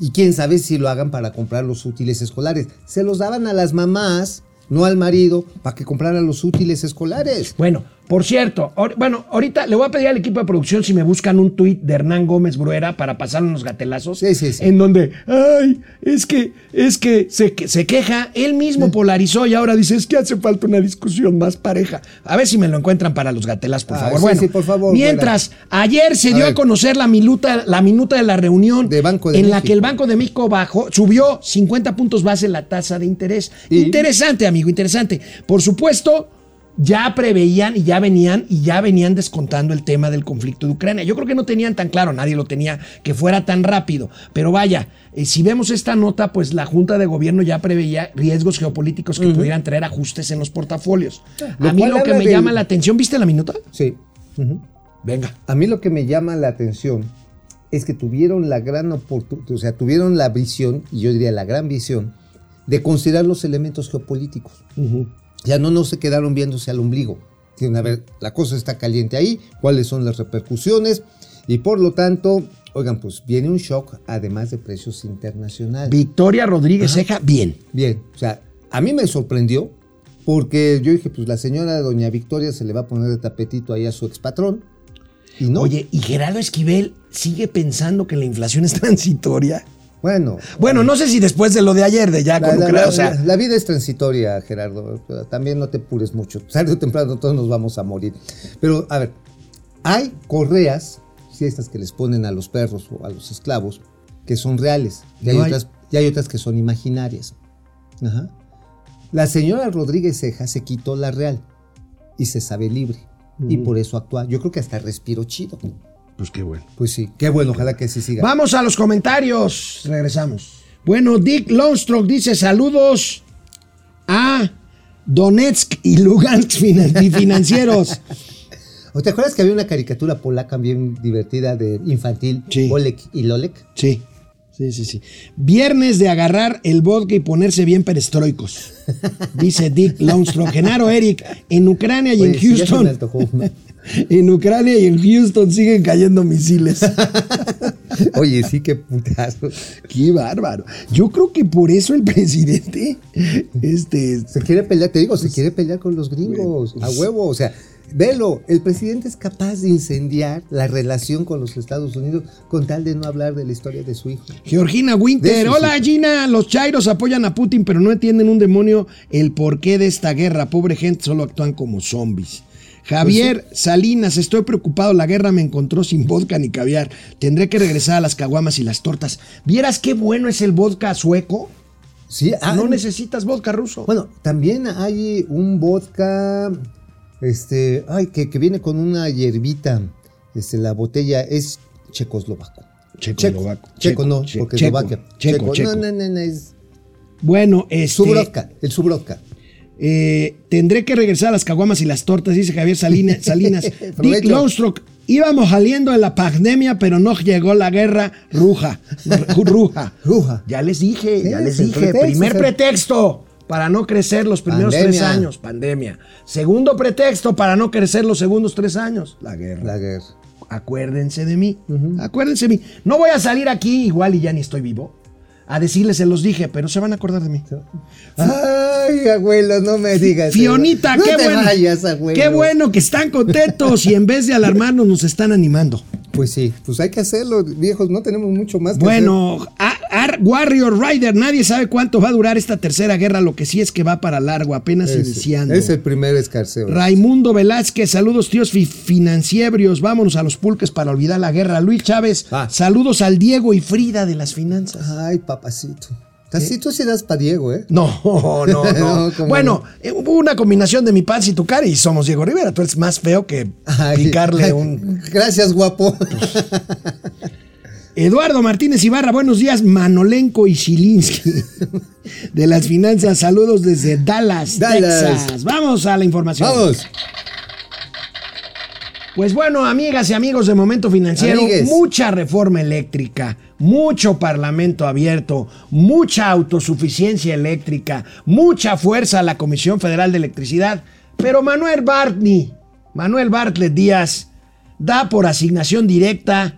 y quién sabe si lo hagan para comprar los útiles escolares. Se los daban a las mamás, no al marido, para que compraran los útiles escolares. Bueno, por cierto, bueno, ahorita le voy a pedir al equipo de producción si me buscan un tuit de Hernán Gómez Bruera para pasar unos gatelazos. Sí, sí, sí. En donde, ay, es que, es que se, se queja, él mismo polarizó y ahora dice, es que hace falta una discusión más pareja. A ver si me lo encuentran para los gatelazos, por Ah, favor. sí, bueno, sí, por favor, mientras, ayer se A dio a conocer la minuta, la minuta de la reunión De Banco de en la que el Banco de México bajó, subió 50 puntos base la tasa de interés. Y- Interesante, amigo, interesante. Por supuesto, ya preveían y ya venían y ya venían descontando el tema del conflicto de Ucrania. Yo creo que no tenían tan claro, nadie lo tenía que fuera tan rápido. Pero vaya, eh, si vemos esta nota, pues la Junta de Gobierno ya preveía riesgos geopolíticos que pudieran traer ajustes en los portafolios. Lo A mí lo que me llama la atención, ¿viste la minuta? Sí. Venga. A mí lo que me llama la atención es que tuvieron la gran oportunidad, o sea, tuvieron la visión, y yo diría la gran visión, de considerar los elementos geopolíticos. Ya no, no se quedaron viéndose al ombligo. Dijeron, a ver, la cosa está caliente ahí, cuáles son las repercusiones, y por lo tanto, oigan, pues viene un shock, además de precios internacionales. Victoria Rodríguez Ceja, bien. Bien, o sea, a mí me sorprendió, porque yo dije, pues la señora doña Victoria se le va a poner de tapetito ahí a su expatrón, y no. Oye, ¿y Gerardo Esquivel sigue pensando que la inflación es transitoria? Bueno. Bueno, no sé si después de lo de ayer, de ya La, la- la- o sea, la- vida es transitoria, Gerardo. También no te pures mucho. *laughs* Tarde o temprano todos nos vamos a morir. Pero, a ver, hay correas, sí, estas que les ponen a los perros o a los esclavos, que son reales. Y hay, No hay- otras, y hay otras que son imaginarias. Ajá. La señora Rodríguez Ceja se quitó la real y se sabe libre. Y por eso actúa. Yo creo que hasta respiro chido. Pues qué bueno. Pues sí, qué bueno, ojalá que sí siga. Vamos a los comentarios. Regresamos. Bueno, Dick Longstrok dice saludos a Donetsk y Lugansk financieros. *laughs* ¿O ¿Te acuerdas que había una caricatura polaca bien divertida de infantil? Sí. Olek y Lolek. Sí, sí, sí, sí. Viernes de agarrar el vodka y ponerse bien perestroicos. Dice Dick Longstrok. Genaro Eric, en Ucrania y Oye, en Houston. *laughs* En Ucrania y en Houston siguen cayendo misiles. *laughs* Oye, sí, qué putazo. Qué bárbaro. Yo creo que por eso el presidente, este, Se quiere pelear, te digo, se quiere pelear con los gringos. A huevo, o sea, velo, el presidente es capaz de incendiar la relación con los Estados Unidos con tal de no hablar de la historia de su hijo. Georgina Winter. Hola. Gina, los chairos apoyan a Putin, pero no entienden un demonio el porqué de esta guerra. Pobre gente, solo actúan como zombies. Javier Pues Salinas, estoy preocupado, la guerra me encontró sin vodka ni caviar. Tendré que regresar a las caguamas y las tortas. ¿Vieras qué bueno es el vodka sueco? Sí, ah, no necesitas vodka ruso. Bueno, también hay un vodka, este, ay, que, que viene con una hierbita. Este, la botella es checoslovaco. Checoslovaco. Checo, checo, no, porque checo, Eslovaquia. checo, checo. No, no, no, no, es Bueno, este, Subrodka, el Subrodka. Eh, tendré que regresar a las caguamas y las tortas, dice Javier Salina- Salinas. *laughs* Dick. Longstrok, íbamos saliendo de la pandemia, pero no llegó la guerra ruja. *laughs* Ruja. Ruja. Ya les dije, Sí, ya les dije. pretexto, Primer pretexto para no crecer los primeros Pandemia. tres años, pandemia. Segundo pretexto para no crecer los segundos tres años, la guerra. La guerra. Acuérdense de mí. Acuérdense de mí. No voy a salir aquí, igual y ya ni estoy vivo, a decirles, se los dije, pero se van a acordar de mí. Ay, abuelo, no me digas. Fionita, no qué te bueno. vayas, abuelo. Qué bueno que están contentos y en vez de alarmarnos nos están animando. Pues sí, pues hay que hacerlo, viejos, no tenemos mucho más que Bueno, A- Ar- Warrior Rider, nadie sabe cuánto va a durar esta tercera guerra, lo que sí es que va para largo, apenas iniciando. Es el primer escarceo. Raimundo Velázquez, saludos tíos fi- financieros, vámonos a los pulques para olvidar la guerra. Luis Chávez, Ah. saludos al Diego y Frida de las finanzas. Ay, papacito. Así tú sí das para Diego, ¿eh? No, *laughs* no, no. *laughs* No, ¿cómo bueno, eh, hubo una combinación de mi paz y tu cara y somos Diego Rivera. Tú eres más feo que Ay, picarle ay, *laughs* un... Gracias, guapo. Eduardo Martínez Ibarra, buenos días, Manolenko y Shilinsky *laughs* de las finanzas. Saludos desde Dallas, Dallas. Texas. Vamos a la información. Vamos. Pues bueno, amigas y amigos de Momento Financiero, Amigues. mucha reforma eléctrica, mucho parlamento abierto, mucha autosuficiencia eléctrica, mucha fuerza a la Comisión Federal de Electricidad, pero Manuel Bartney, Manuel Bartlett Díaz, da por asignación directa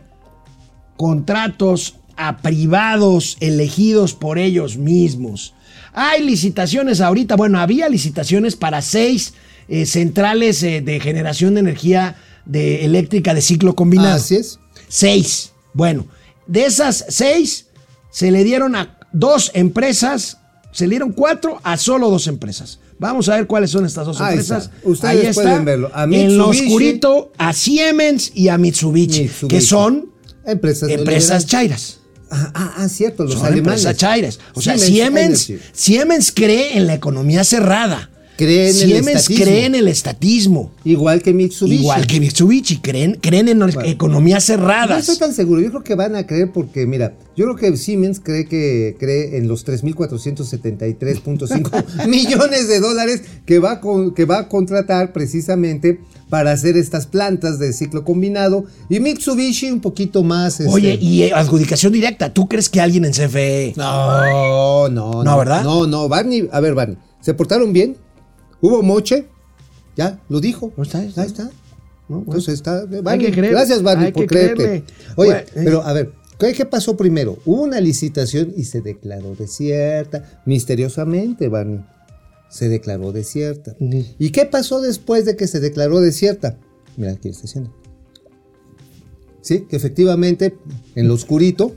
contratos a privados elegidos por ellos mismos. Hay licitaciones ahorita, bueno, había licitaciones para seis eh, centrales eh, de generación de energía de eléctrica de ciclo combinado. Así es. Seis. Bueno, de esas seis se le dieron a dos empresas, se le dieron cuatro a solo dos empresas. Vamos a ver cuáles son estas dos Ahí empresas. está. Ustedes pueden verlo. A en lo oscurito, a Siemens y a Mitsubishi, Mitsubishi. que son Empresas. empresas chairas. Ah, ah, ah, cierto, los Son alemanes. empresas chairas. O sea, Siemens. Siemens cree en la economía cerrada. Cree en el Siemens estatismo. cree en el estatismo. Igual que Mitsubishi. Igual que Mitsubishi, creen, creen en economías No cerradas. estoy tan seguro, yo creo que van a creer porque, mira, yo creo que Siemens cree que cree en los 3.473.5 *laughs* millones de dólares que va, con- que va a contratar precisamente para hacer estas plantas de ciclo combinado y Mitsubishi un poquito más. este, Oye, y eh, adjudicación directa. ¿Tú crees que alguien en CFE? No, no, No, ¿verdad? No, no, Barney, a ver, Barney, ¿se portaron bien? ¿Hubo moche? Ya, lo dijo. No está. Ahí está. No, bueno. Entonces está. Barney, gracias, Barney, hay por que creerte. Oye, Bueno, eh. pero a ver, ¿qué, qué pasó primero? Hubo una licitación y se declaró desierta. Misteriosamente, Barney. Se declaró desierta. ¿Y qué pasó después de que se declaró desierta? Mira, aquí está haciendo. Sí, que efectivamente, en lo oscurito,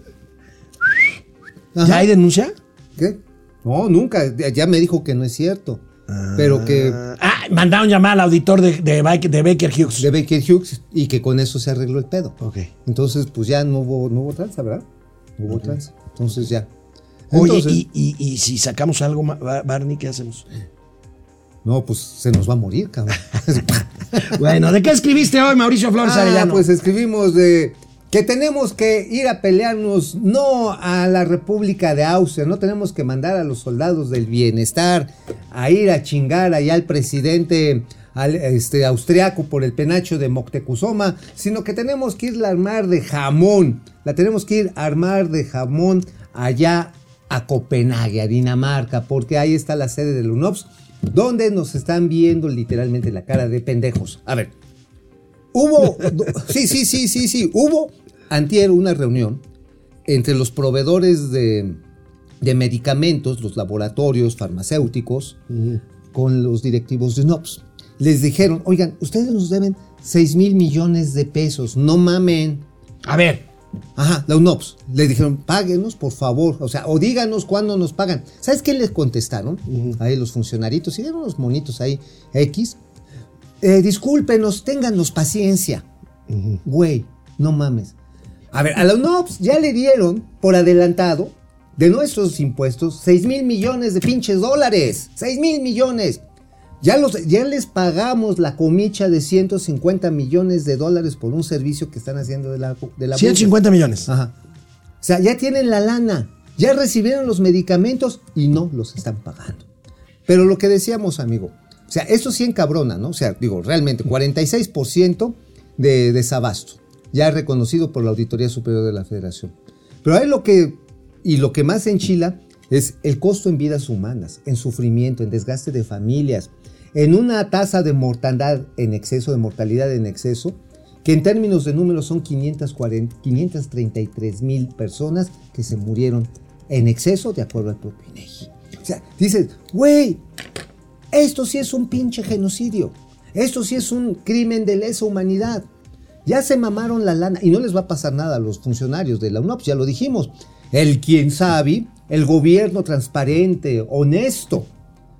Ajá. ¿Ya hay denuncia? ¿Qué? No, nunca. Ya me dijo que no es cierto. Pero que Ah, mandaron llamar al auditor de, de, Baker- de Baker Hughes. de Baker Hughes y que con eso se arregló el pedo. Ok. Entonces, pues ya no hubo, no hubo tranza, ¿verdad? No hubo tranza. Entonces ya. Oye, y, y- y si sacamos algo, Barney, ¿qué hacemos? No, pues se nos va a morir, cabrón. *laughs* Bueno, ¿de qué escribiste hoy, Mauricio Flores Ah, Arellano? pues escribimos de que tenemos que ir a pelearnos no a la República de Austria, no tenemos que mandar a los soldados del bienestar a ir a chingar allá al presidente este, austriaco por el penacho de Moctezuma, sino que tenemos que ir a armar de jamón, la tenemos que ir a armar de jamón allá a Copenhague, a Dinamarca, porque ahí está la sede del UNOPS, donde nos están viendo literalmente la cara de pendejos. A ver, Hubo, sí, sí, sí, sí, sí, hubo antier una reunión entre los proveedores de, de medicamentos, los laboratorios farmacéuticos, con los directivos de UNOPS. Les dijeron, oigan, ustedes nos deben 6 mil millones de pesos, no mamen. A ver, Ajá, la UNOPS. Le dijeron, páguenos, por favor. O sea, o díganos cuándo nos pagan. ¿Sabes qué les contestaron? Ahí los funcionaritos, y eran unos monitos ahí, X. Eh, discúlpenos, ténganos paciencia. Güey, no mames. A ver, a la UNOPS ya le dieron por adelantado de nuestros impuestos 6 mil millones de pinches dólares. 6 mil millones. Ya, los, ya les pagamos la comicha de 150 millones de dólares por un servicio que están haciendo de la, de la bolsa. 150 millones. Ajá. O sea, ya tienen la lana, ya recibieron los medicamentos y no los están pagando. Pero lo que decíamos, amigo, o sea, esto sí encabrona, ¿no? O sea, digo, realmente, 46% de desabasto, ya reconocido por la Auditoría Superior de la Federación. Pero ahí lo que, y lo que más enchila es el costo en vidas humanas, en sufrimiento, en desgaste de familias, en una tasa de mortandad en exceso, de mortalidad en exceso, que en términos de números son 540, 533 mil personas que se murieron en exceso de acuerdo al propio INEGI. O sea, dices, güey, esto sí es un pinche genocidio. Esto sí es un crimen de lesa humanidad. Ya se mamaron la lana y no les va a pasar nada a los funcionarios de la UNOPS, ya lo dijimos. El quien sabe, el gobierno transparente, honesto,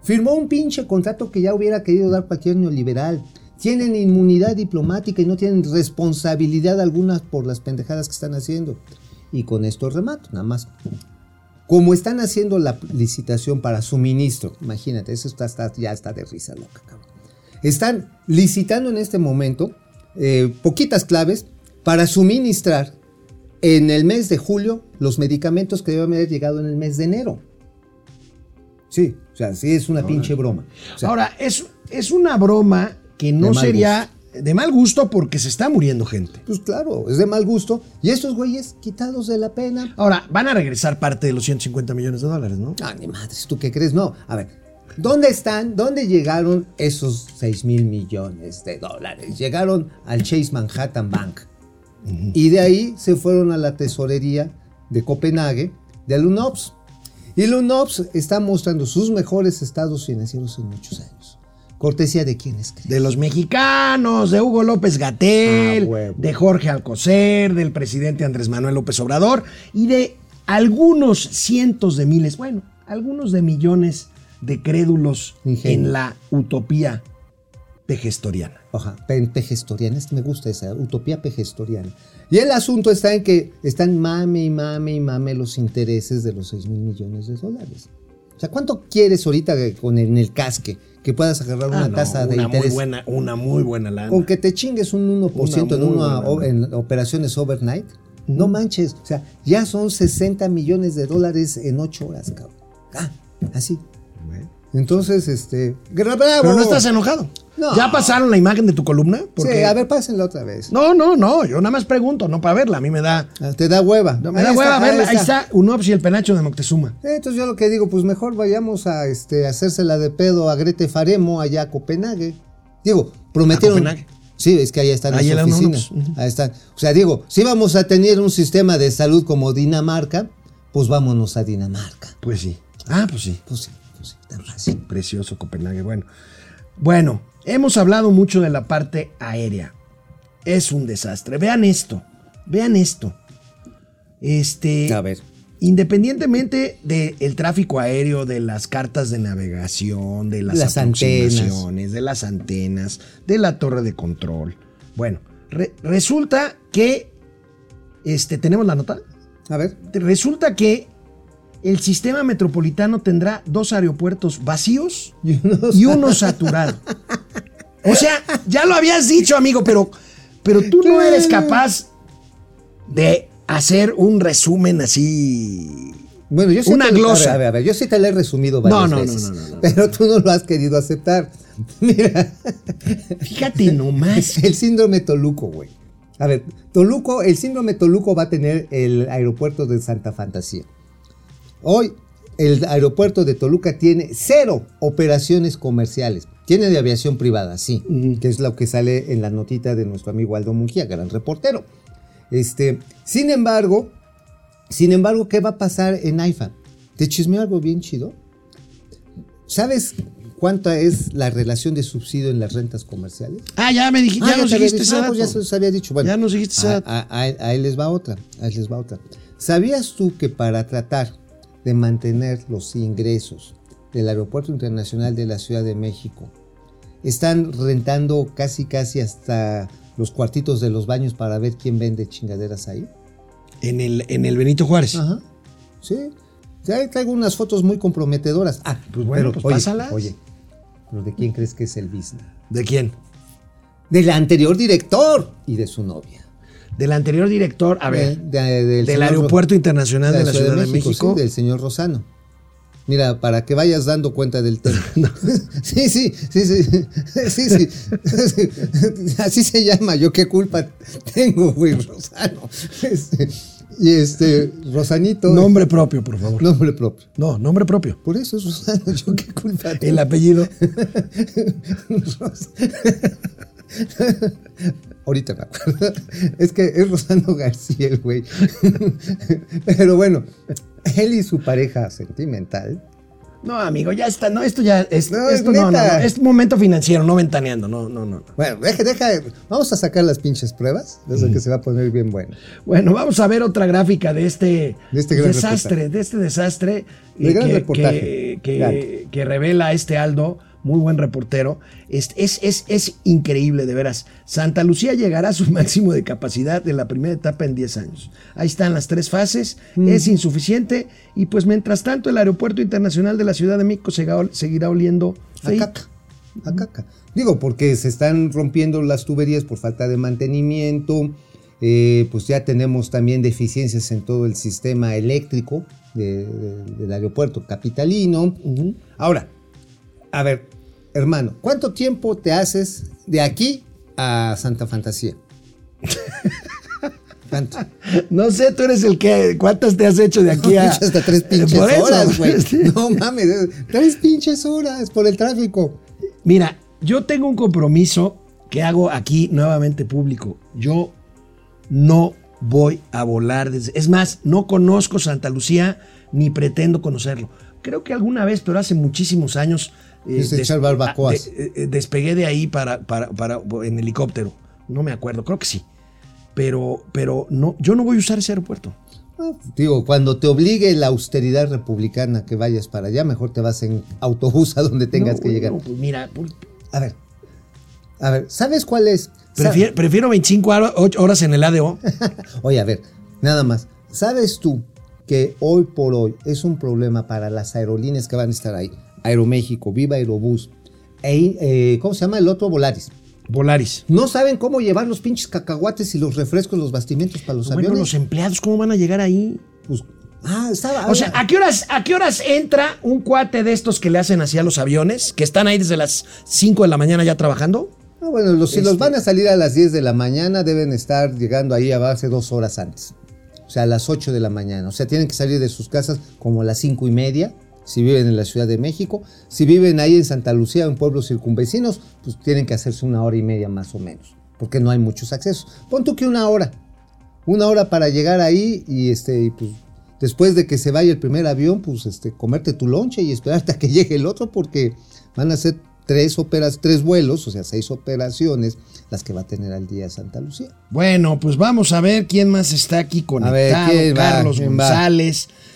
firmó un pinche contrato que ya hubiera querido dar cualquier neoliberal. Tienen inmunidad diplomática y no tienen responsabilidad alguna por las pendejadas que están haciendo. Y con esto remato, nada más. Como están haciendo la licitación para suministro, imagínate, eso está, está- ya está de risa loca, cabrón. Están licitando en este momento eh, poquitas claves para suministrar en el mes de julio los medicamentos que deben haber llegado en el mes de enero. Sí, o sea, sí es una pinche broma. O sea, Ahora, es, es una broma que no sería de mal gusto porque se está muriendo gente. pues claro, es de mal gusto. Y estos güeyes quitados de la pena. Ahora, van a regresar parte de los 150 millones de dólares, ¿no? Ah, ni madres, ¿tú qué crees? No, a ver, ¿dónde están? ¿Dónde llegaron esos 6 mil millones de dólares? Llegaron al Chase Manhattan Bank. Y de ahí se fueron a la tesorería de Copenhague, del UNOPS. Y el UNOPS está mostrando sus mejores estados financieros en muchos años. Cortesía de quienes creen. De los mexicanos, de Hugo López Gatel, Ah, de Jorge Alcocer, del presidente Andrés Manuel López Obrador y de algunos cientos de miles, bueno, algunos de millones de crédulos Ingenuos. en la utopía pegestoriana. Ajá, pe- pegestoriana, este me gusta esa, utopía pegestoriana. Y el asunto está en que están mame y mame y mame los intereses de los 6 mil millones de dólares. O sea, ¿cuánto quieres ahorita que- con el, en el casque que puedas agarrar una Ah, no, tasa de una interés? muy buena, una muy buena lana. Con que te chingues un 1% en, Una muy una, o- en operaciones overnight. No manches, o sea, ya son 60 millones de dólares en 8 horas, cabrón. Ah, así. Entonces, este. ¡Bravo! Pero no estás enojado. No. ¿Ya pasaron la imagen de tu columna? Sí, Porque- a ver, pásenla otra vez. No, no, no, yo nada más pregunto, no para verla, a mí me da... Ah, Te da hueva. Me Ahí da está, hueva verla, ahí está Unops y el penacho de Moctezuma. Eh, Entonces yo lo que digo, pues mejor vayamos a este, hacérsela de pedo a Grete Faremo allá a Copenhague. Digo, prometieron. Copenhague? Sí, es que allá están Ahí las oficinas. UNOPS. Ahí están. O sea, digo, si vamos a tener un sistema de salud como Dinamarca, pues vámonos a Dinamarca. Pues sí. Ah, pues sí. Pues sí, pues sí, tan fácil. Precioso Copenhague. Bueno, bueno, hemos hablado mucho de la parte aérea. Es un desastre. Vean esto. Vean esto. Este. A ver. independientemente del tráfico aéreo, de las cartas de navegación, de las, Las aproximaciones, de las antenas, de la torre de control. Bueno, re- resulta que este, tenemos la nota. A ver. Resulta que el sistema metropolitano tendrá dos aeropuertos vacíos Y uno saturado. O sea, ya lo habías dicho, amigo, pero, pero tú no eres capaz de hacer un resumen así. Bueno, yo sí Una te, glosa. A ver, a ver, yo sí te la he resumido varias No, no, no, veces. no, no, no. Pero tú no lo has querido aceptar. *laughs* Mira, Fíjate nomás. *laughs* el síndrome Toluco, güey. A ver, Toluco, el síndrome Toluco va a tener el aeropuerto de Santa Fantasía. Hoy, el aeropuerto de Toluca tiene cero operaciones comerciales. Tiene de aviación privada, sí, que es lo que sale en la notita de nuestro amigo Aldo Mungía, gran reportero. Este, sin embargo, sin embargo, ¿qué va a pasar en AIFA? Te chismeo algo bien chido. ¿Sabes cuánta es la relación de subsidio en las rentas comerciales? Ah, ya me dijiste, ya Ah, nos te había dijiste ese pues ya se los había dicho. Bueno, Ya nos dijiste ese a- dato. a- a- ahí les va otra. Ahí les va otra. ¿Sabías tú que para tratar de mantener los ingresos del Aeropuerto Internacional de la Ciudad de México están rentando casi casi hasta los cuartitos de los baños para ver quién vende chingaderas ahí? En el, en el Benito Juárez. Ajá. Sí. Ya traigo unas fotos muy comprometedoras. Ah, Pues bueno, pues oye, pásalas. Oye, ¿pero de quién crees que es el business? ¿De quién? Del anterior director y de su novia. Del anterior director, a ver, De- de- del Aeropuerto Ro- Internacional de la Ciudad de México. sí, del señor Rosano. Mira, para que vayas dando cuenta del *laughs* tema. *laughs* Sí, sí, sí, sí, *laughs* sí, sí, sí. Así se llama. Yo qué culpa tengo, güey, Rosano. Este, y este, Rosanito. Nombre propio, por favor. Nombre propio. No, nombre propio. Por eso es Rosano. Yo qué culpa tengo. El apellido. Ahorita me acuerdo. *laughs* Es que es Rosano García el güey. *laughs* Pero bueno, él y su pareja sentimental. No, amigo, ya está. No, esto ya es. No, es esto no, no. Es momento financiero, no ventaneando. No, no, no. Bueno, deja, deja. Vamos a sacar las pinches pruebas. Eso que se va a poner bien bueno. Bueno, vamos a ver otra gráfica de este, De este desastre, reportaje. de este desastre De gran que, reportaje. que- que revela este Aldo, muy buen reportero. Es, es, es, es increíble, de veras. Santa Lucía llegará a su *laughs* máximo de capacidad de la primera etapa en 10 años. Ahí están las tres fases, es insuficiente y pues mientras tanto el Aeropuerto Internacional de la Ciudad de México seguirá oliendo A caca. A caca. Digo, porque se están rompiendo las tuberías por falta de mantenimiento. eh, pues ya tenemos también deficiencias en todo el sistema eléctrico de- de- del aeropuerto capitalino. Ahora, a ver, hermano, ¿cuánto tiempo te haces de aquí a Santa Fantasía? *laughs* ¿Cuánto? No sé, tú eres el que. ¿Cuántas te has hecho de aquí a.? *laughs* Hasta tres pinches Por eso, horas, *laughs* güey. No mames, tres pinches horas por el tráfico. Mira, yo tengo un compromiso que hago aquí nuevamente público. Yo no voy a volar desde. Es más, no conozco Santa Lucía ni pretendo conocerlo. Creo que alguna vez, pero hace muchísimos años. Eh, des- echar barbacoas. ah, de- eh, despegué de ahí para, para, para- en helicóptero. No me acuerdo, creo que sí. Pero, pero no, yo no voy a usar ese aeropuerto. Ah, Digo, cuando te obligue la austeridad republicana que vayas para allá, mejor te vas en autobús a donde tengas No, que llegar. no, pues mira, pues, A ver, a ver, ¿sabes cuál es? Prefiero, prefiero 25 hor- ocho horas en el ADO. *laughs* Oye, a ver, nada más. ¿Sabes tú que hoy por hoy es un problema para las aerolíneas que van a estar ahí? Aeroméxico, Viva Aerobús, e, eh, ¿cómo se llama el otro? Volaris. Volaris. No saben cómo llevar los pinches cacahuates y los refrescos, los bastimentos para los Bueno, aviones. los empleados, ¿cómo van a llegar ahí? Pues, ah, estaba. O sea, ¿a qué, horas, ¿a qué horas entra un cuate de estos que le hacen así a los aviones? Que están ahí desde las 5 de la mañana ya trabajando. Ah, bueno, los- si los Este- van a salir a las 10 de la mañana, deben estar llegando ahí a base dos horas antes. O sea, a las 8 de la mañana. O sea, tienen que salir de sus casas como a las 5 y media, si viven en la Ciudad de México. Si viven ahí en Santa Lucía o en pueblos circunvecinos, pues tienen que hacerse una hora y media más o menos, porque no hay muchos accesos. Pon tú que una hora. Una hora para llegar ahí y este, y, pues, después de que se vaya el primer avión, pues este, comerte tu lonche y esperarte a que *laughs* llegue el otro, porque van a ser tres, operas, tres vuelos, o sea, seis operaciones, las que va a tener al día Santa Lucía. Bueno, pues vamos a ver quién más está aquí conectado. ver, ¿quién va? Carlos ¿Quién va?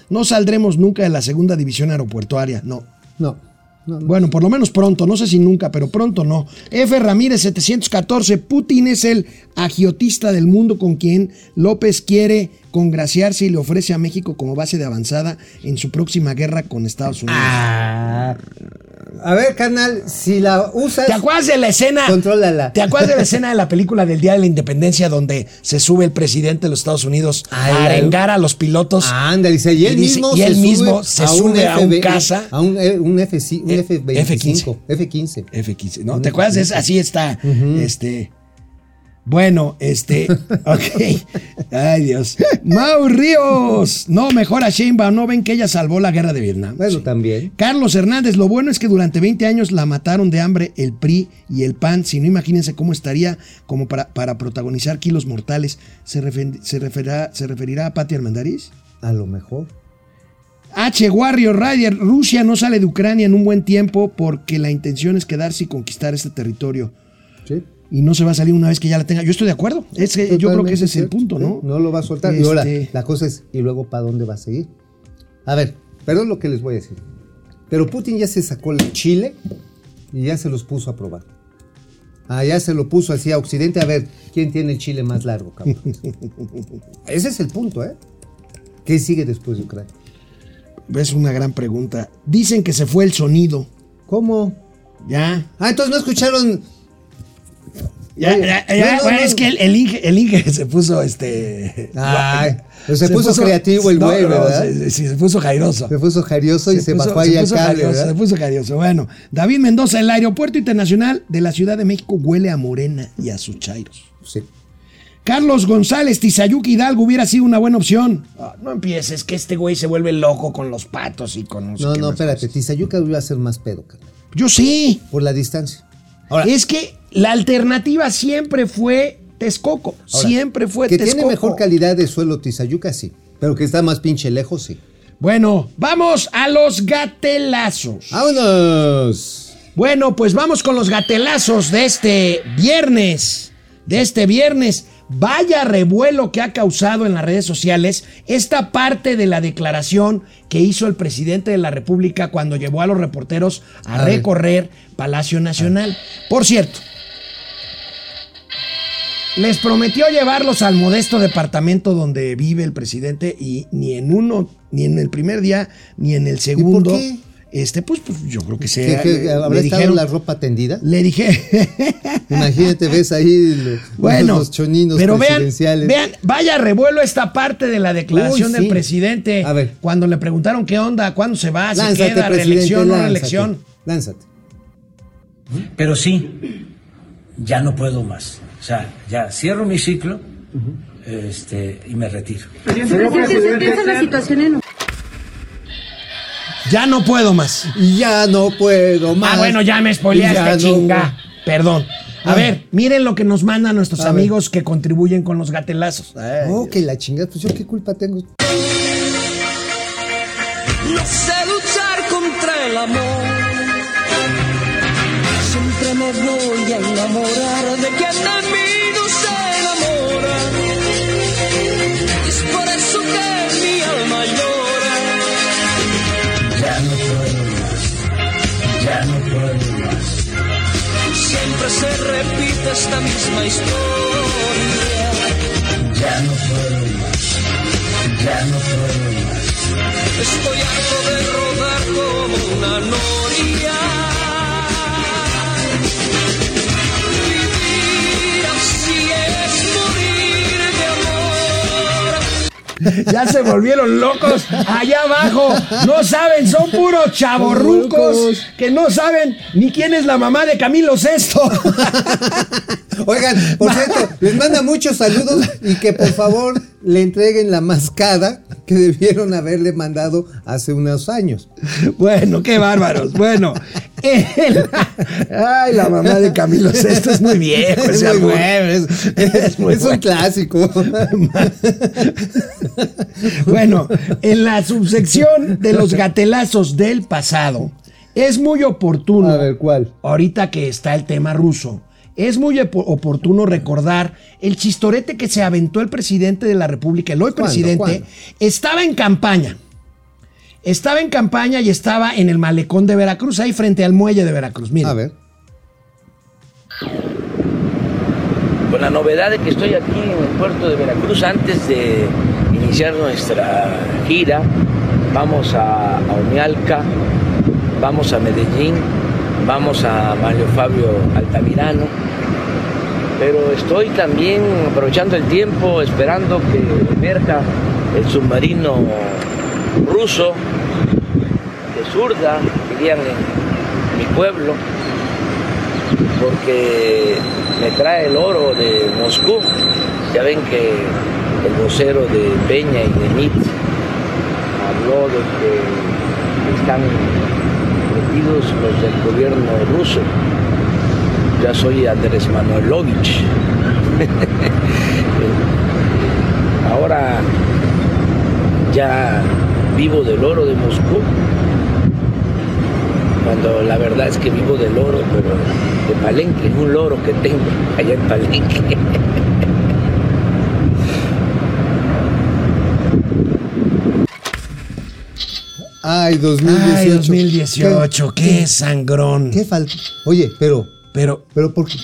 No saldremos nunca de la segunda división aeropuertuaria, no. No, no, no. Bueno, por lo menos pronto, no sé si nunca, pero pronto no. F. Ramírez 714, Putin es el agiotista del mundo con quien López quiere congraciarse y le ofrece a México como base de avanzada en su próxima guerra con Estados Unidos. Ah. A ver, canal, si la usas. ¿Te acuerdas de la escena? Contrólala. ¿Te acuerdas de la *laughs* escena de la película del Día de la Independencia donde se sube el presidente de los Estados Unidos Ay, a arengar a los pilotos? Ah, anda, dice, y él Y dice- mismo y se él sube mismo se sube a un FB caza. A un, eh, un, F, un Eh, F-25. F-15. F15, ¿no? ¿Te acuerdas? Es- así está. Este. Bueno, este. *laughs* Ok. Ay, Dios. Mau Ríos. No, mejor a Sheinbaum. ¿No ven que ella salvó la guerra de Vietnam? Bueno, Sí. también. Carlos Hernández, lo bueno es que durante 20 años la mataron de hambre el PRI y el PAN. Si no, imagínense cómo estaría como para, para protagonizar Kilos Mortales. ¿Se, refer- se, referirá, ¿Se referirá a Pati Armendariz? A lo mejor. H. Warrior Rider, Rusia no sale de Ucrania en un buen tiempo porque la intención es quedarse y conquistar este territorio. Sí. Y no se va a salir una vez que ya la tenga. Yo estoy de acuerdo. Es que yo creo que ese es el punto, ¿no? No lo va a soltar. Y ahora, Este- la cosa es, ¿y luego para dónde va a seguir? A ver, perdón lo que les voy a decir. Pero Putin ya se sacó el Chile y ya se los puso a probar. Ah, ya se lo puso así a Occidente a ver quién tiene el Chile más largo, cabrón. *laughs* Ese es el punto, ¿eh? ¿Qué sigue después de Ucrania? Es una gran pregunta. Dicen que se fue el sonido. ¿Cómo? Ya. Ah, entonces no escucharon. Ya, Oye, ya, ya, no, no, bueno, no. es que el, el Inge, el Inge se puso este. Ay, pues se puso creativo el güey, ¿verdad? Sí, sí, se puso jairoso. Se puso jarioso y se, puso- bajó ahí al cable, ¿verdad? Se puso jarioso. Bueno, David Mendoza, el aeropuerto internacional de la Ciudad de México huele a morena y a sus chairos. Sí. Carlos González, Tizayuki Hidalgo hubiera sido una buena opción. Ah, no empieces, que este güey se vuelve loco con los patos y con... sé No, no, espérate. Tizayuca iba a ser más pedo, cabrón. Yo sí. Por la distancia. Ahora, Es que la alternativa siempre fue Texcoco. ahora, siempre fue Que Texcoco. tiene mejor calidad de suelo Tizayuca, sí. Pero que está más pinche lejos, sí. Bueno, vamos a los gatelazos. ¡Vámonos! Bueno, pues vamos con los gatelazos de este viernes. De este viernes. Vaya revuelo que ha causado en las redes sociales esta parte de la declaración que hizo el presidente de la República cuando llevó a los reporteros a, recorrer Palacio Nacional. Por cierto, les prometió llevarlos al modesto departamento donde vive el presidente y ni en uno, ni en el primer día, ni en el segundo. qué? Este, pues, pues, yo creo que se ¿Qué, qué, le- ¿Habrá le estado dijeron- la ropa tendida? le dije. *laughs* Imagínate, ves ahí lo- bueno, los choninos pero vean, presidenciales. vean, vaya revuelo esta parte de la declaración Uy, del presidente. A ver. Cuando le preguntaron qué onda, cuándo se va, se lánzate, queda, presidente, reelección, no reelección. Lánzate. Pero sí, ya no puedo más. O sea, ya cierro mi ciclo este, y me retiro. Presidente, ¿se piensa la situación en Ya no puedo más. Ya no puedo más. Ah, bueno, ya me spoileaste, Ya no chinga. Perdón. A Ah. ver, miren lo que nos mandan nuestros A ver. amigos que contribuyen con los gatelazos. Ay, Oh, que la chingada, pues yo qué culpa tengo. No sé luchar contra el amor. Se repite esta misma historia. Ya no puedo más. Ya no puedo más. Estoy harto de rodar como una noria. Ya se volvieron locos allá abajo. No saben, son puros chavorrucos que no saben ni quién es la mamá de Camilo Sesto. Oigan, por cierto, les manda muchos saludos y que por favor le entreguen la mascada que debieron haberle mandado hace unos años. Bueno, qué bárbaros. Bueno, el- ay, la mamá de Camilo Sesto es muy viejo. Es muy bueno, es, Es muy es un clásico. *laughs* Bueno, en la subsección de los gatelazos del pasado, Es muy oportuno. A ver, ¿cuál? Ahorita que está el tema ruso. Es muy opo- oportuno recordar el chistorete que se aventó el presidente de la República, el hoy ¿Cuándo? presidente, ¿Cuándo? estaba en campaña. Estaba en campaña y estaba en el malecón de Veracruz, ahí frente al muelle de Veracruz. Mira. A ver. con la novedad de que estoy aquí en el puerto de Veracruz antes de iniciar nuestra gira. Vamos a, a Omealca, vamos a Medellín, vamos a Mario Fabio Altamirano, pero estoy también aprovechando el tiempo esperando que emerja el submarino ruso de Zurda, dirían en mi pueblo, porque me trae el oro de Moscú. Ya ven que el vocero de Peña y de Mit habló de que están metidos los del gobierno ruso. Ya soy Andrés Manuelovich. *laughs* Ahora ya vivo del oro de Moscú cuando la verdad es que vivo del oro, pero de Palenque, un loro que tengo allá en Palenque. *laughs* Ay, 2018. Ay, 2018, qué, sangrón. ¿Qué falta? Oye, pero, Pero, pero ¿por, qué-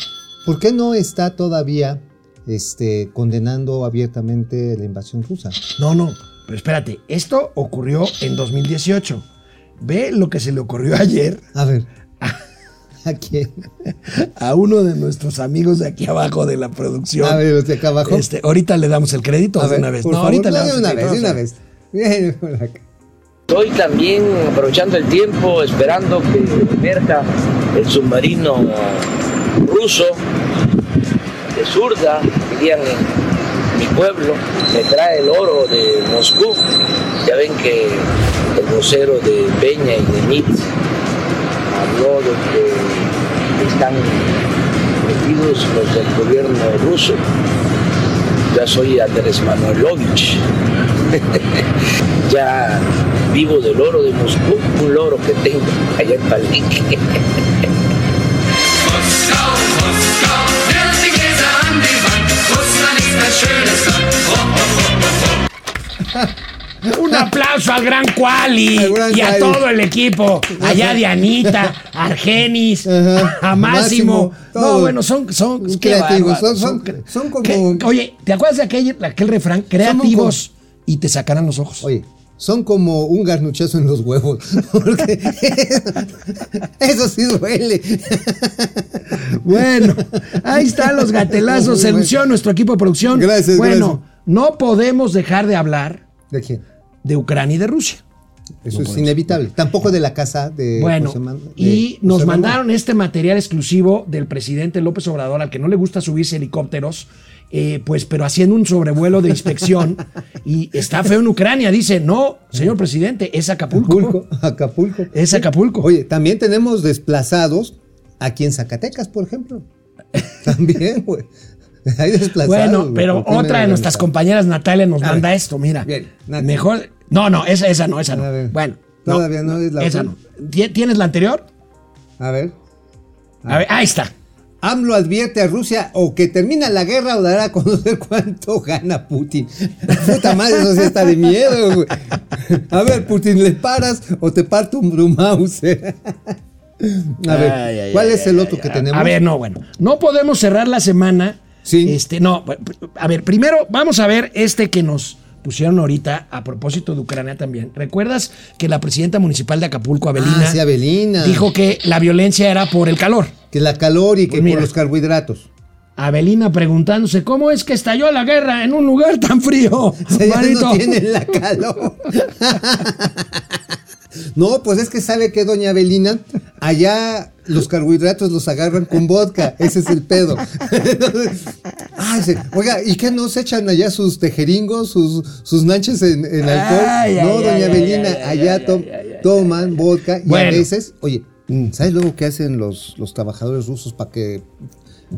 ¿por qué no está todavía este, condenando abiertamente la invasión rusa? no, no, pero espérate, esto ocurrió en 2018. Ve lo que se le ocurrió ayer A ver. *laughs* ¿A quién? a uno de nuestros amigos de aquí abajo de la producción. A ver, los de acá abajo. Este, ahorita le damos el crédito A de ver, una vez. por no, favor, ahorita le de damos una el vez, de una vez. Bien, por acá. Estoy también aprovechando el tiempo esperando que emerja el submarino ruso de Zurda, dirían en mi pueblo, me trae el oro de Moscú. Ya ven que el vocero de Peña y de Mit habló de que están metidos los del gobierno ruso. Ya soy Andrés Manuelovich. *laughs* ya vivo del oro de Moscú, un loro que tengo allá en Palenque. *laughs* Un aplauso al gran Quali gran y a Quali. todo el equipo. Allá de Anita, Argenis, Ajá. a Máximo. Máximo, No, bueno, son, son creativos, son- son- son como-. Oye, ¿te acuerdas de aquel, aquel refrán? Creativos y te sacarán los ojos. Oye, son como un garnuchazo en los huevos. *laughs* Porque eso sí duele. Bueno, ahí están los gatelazos. Se lució nuestro equipo de producción. Gracias, Bueno, no podemos dejar de hablar ¿De quién? De Ucrania y de Rusia. Eso es inevitable. Tampoco de la casa de Bueno, José Man- de y José nos mandaron este material exclusivo del presidente López Obrador, al que no le gusta subirse helicópteros, eh, pues, pero haciendo un sobrevuelo de inspección. y está feo en Ucrania. Dice, no, señor presidente, es Acapulco. Acapulco. Acapulco. Es Acapulco. Oye, también tenemos desplazados aquí en Zacatecas, por ejemplo. *laughs* También, güey. *laughs* Desplazados. bueno, pero otra de nuestras compañeras, Natalia, nos A manda ver. esto, mira. Bien, Nati. Mejor. No, no, esa, esa no, esa no. Bueno. Todavía no es la Esa otra. no. ¿Tie- ¿Tienes la anterior? A ver. A ver, ahí está. AMLO advierte a Rusia o que termina la guerra o dará a conocer *laughs* cuánto gana Putin. *laughs* Puta madre, eso sí está de miedo, güey. A ver, Putin, ¿le paras o te parto un Brumauser? A ver, Ay, ay, ¿cuál ay, es el otro que tenemos? A ver, no, bueno. No podemos cerrar la semana. Sí. Este, no. A ver, primero vamos a ver este que nos pusieron ahorita a propósito de Ucrania también. ¿Recuerdas que la presidenta municipal de Acapulco, Abelina, Ah, sí, Abelina. dijo que la violencia era por el calor? Que la calor y que Pues mira. por los carbohidratos. Abelina preguntándose cómo es que estalló la guerra en un lugar tan frío. *laughs* No tienen la calor. *laughs* No, pues es que sabe que doña Abelina, allá los carbohidratos los agarran con vodka, ese es el pedo. *laughs* Entonces, oiga, ¿y qué nos echan allá sus tejeringos, sus, sus nanches en, en alcohol? Ay, no, ay, doña ay, allá to- toman vodka y a veces, oye, ¿sabes luego qué hacen los, los trabajadores rusos para que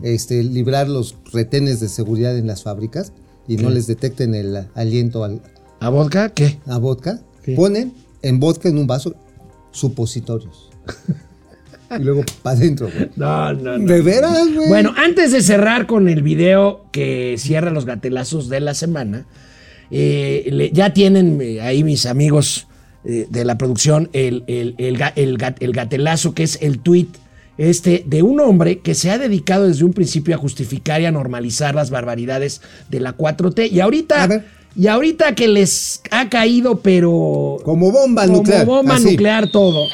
este, librar los retenes de seguridad en las fábricas y no les detecten el aliento al, ¿A vodka? ¿Qué? a vodka, ponen en vodka en un vaso supositorios. *laughs* y luego para adentro, güey. No, no, no. ¿De veras, güey? Bueno, antes de cerrar con el video que cierra los gatelazos de la semana, eh, le- ya tienen eh, ahí mis amigos eh, de la producción el, el- el el ga- el gatelazo que es el tweet este de un hombre que se ha dedicado desde un principio a justificar y a normalizar las barbaridades de la 4T y ahorita A ver. Y ahorita que les ha caído pero Como bomba como nuclear. bomba así. nuclear todo.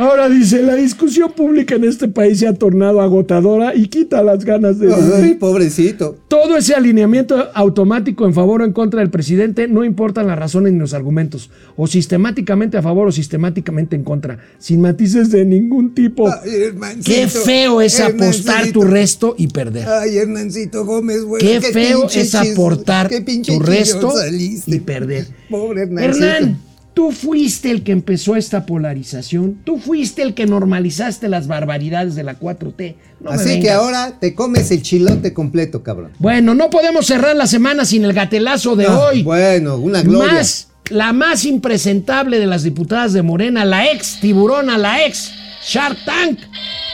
Ahora dice, la discusión pública en este país se ha tornado agotadora y quita las ganas de Ay, vivir. pobrecito. Todo ese alineamiento automático en favor o en contra del presidente, no importan las razones ni los argumentos, o sistemáticamente a favor o sistemáticamente en contra, sin matices de ningún tipo. Ay, Hermancito, Qué feo es apostar tu resto y perder. Ay, Hernancito Gómez, güey. Qué feo es aportar tu resto saliste. y perder. Pobre Hernancito. Hernán, tú fuiste el que empezó esta polarización, tú fuiste el que normalizaste las barbaridades de la 4T. No Así que ahora te comes el chilote completo, cabrón. Bueno, no podemos cerrar la semana sin el gatelazo de hoy. Bueno, una gloria. Más, la más impresentable de las diputadas de Morena, la ex tiburona, la ex Shark Tank,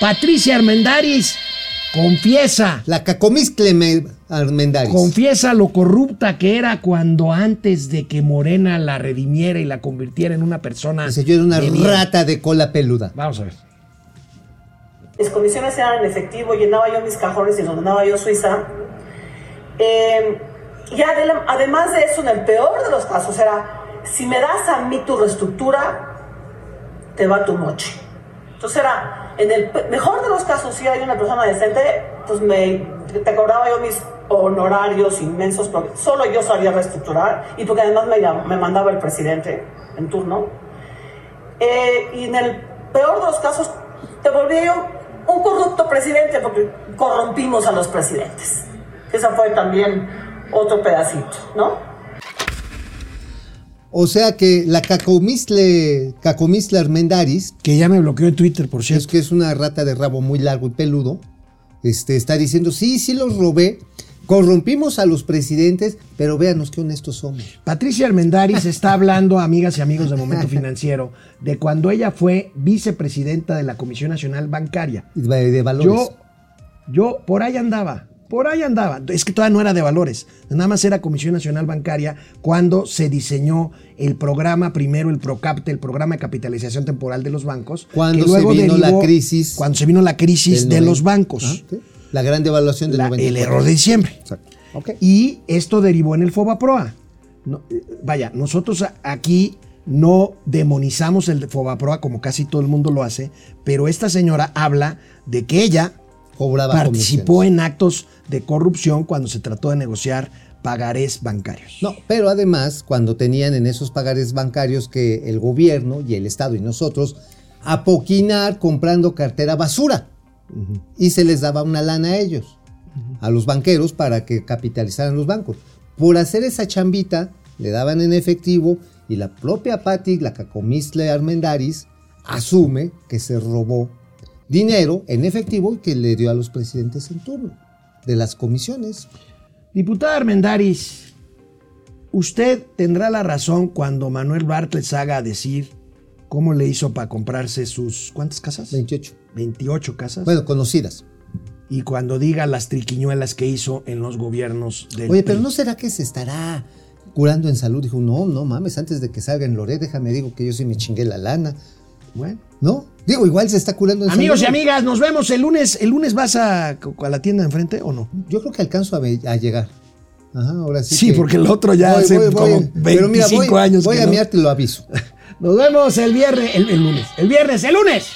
Patricia Armendaris, confiesa, La cacomiscle me- Armendáriz. confiesa lo corrupta que era cuando antes de que Morena la redimiera y la convirtiera en una persona. Dice, yo era una de rata de cola peluda. Vamos a ver. mis comisiones eran en efectivo, llenaba yo mis cajones y los mandaba yo Suiza. Eh, y además de eso, en el peor de los casos era, si me das a mí tu reestructura, te va tu moche. Entonces era, en el mejor de los casos, si hay una persona decente, pues me, te cobraba yo mis honorarios inmensos, porque solo yo sabía reestructurar y porque además me, me mandaba el presidente en turno. Eh, y en el peor de los casos, te volví yo un corrupto presidente porque corrompimos a los presidentes. Esa fue también otro pedacito, ¿no? O sea que la cacomiscle, cacomiscle Armendáriz, Que ya me bloqueó en Twitter, por es cierto. que es una rata de rabo muy largo y peludo, este, está diciendo, sí, sí los robé, corrompimos a los presidentes, pero véanos qué honestos somos. Patricia Armendáriz está hablando, amigas y amigos de Momento Financiero, de cuando ella fue vicepresidenta de la Comisión Nacional Bancaria. De, de valores. Yo, yo por ahí andaba, por ahí andaba. Es que todavía no era de valores, nada más era Comisión Nacional Bancaria cuando se diseñó el programa, primero el PROCAPTE, el programa de capitalización temporal de los bancos. Cuando se vino la crisis Cuando se vino la crisis de los bancos. Ah, sí. La gran devaluación del La- 94. el error de diciembre. Exacto. Ok. Y esto derivó en el Fobaproa. No, eh, vaya, nosotros aquí no demonizamos el Fobaproa como casi todo el mundo lo hace, pero esta señora habla de que ella Cobraba participó comisiones. en actos de corrupción cuando se trató de negociar pagarés bancarios. No, pero además, cuando tenían en esos pagares bancarios que el gobierno y el Estado y nosotros apoquinar comprando cartera basura. Y se les daba una lana a ellos, a los banqueros, para que capitalizaran los bancos. Por hacer esa chambita, le daban en efectivo y la propia Patti, la cacomistle Armendaris, asume que se robó dinero en efectivo y que le dio a los presidentes en turno de las comisiones. Diputada Armendaris, usted tendrá la razón cuando Manuel Bartlett haga decir cómo le hizo para comprarse sus... ¿Cuántas casas? 28. 28 casas. Bueno, conocidas. y cuando diga las triquiñuelas que hizo en los gobiernos del Oye, pero. ¿no será que se estará curando en salud? Dijo, no, no mames, antes de que salga en Loret, déjame digo que yo sí me chingué la lana. Bueno. ¿No? Digo, igual se está curando en Amigos y amigas, nos vemos el lunes. ¿El lunes vas a, a la tienda de enfrente o no? Yo creo que alcanzo a, llegar. Ajá, ahora sí. Sí, que- porque el otro ya Voy, hace voy, voy. como Pero mira, 25 años Voy que a no. mirar, te lo aviso. *laughs* Nos vemos el viernes, el, el lunes. El viernes, el lunes.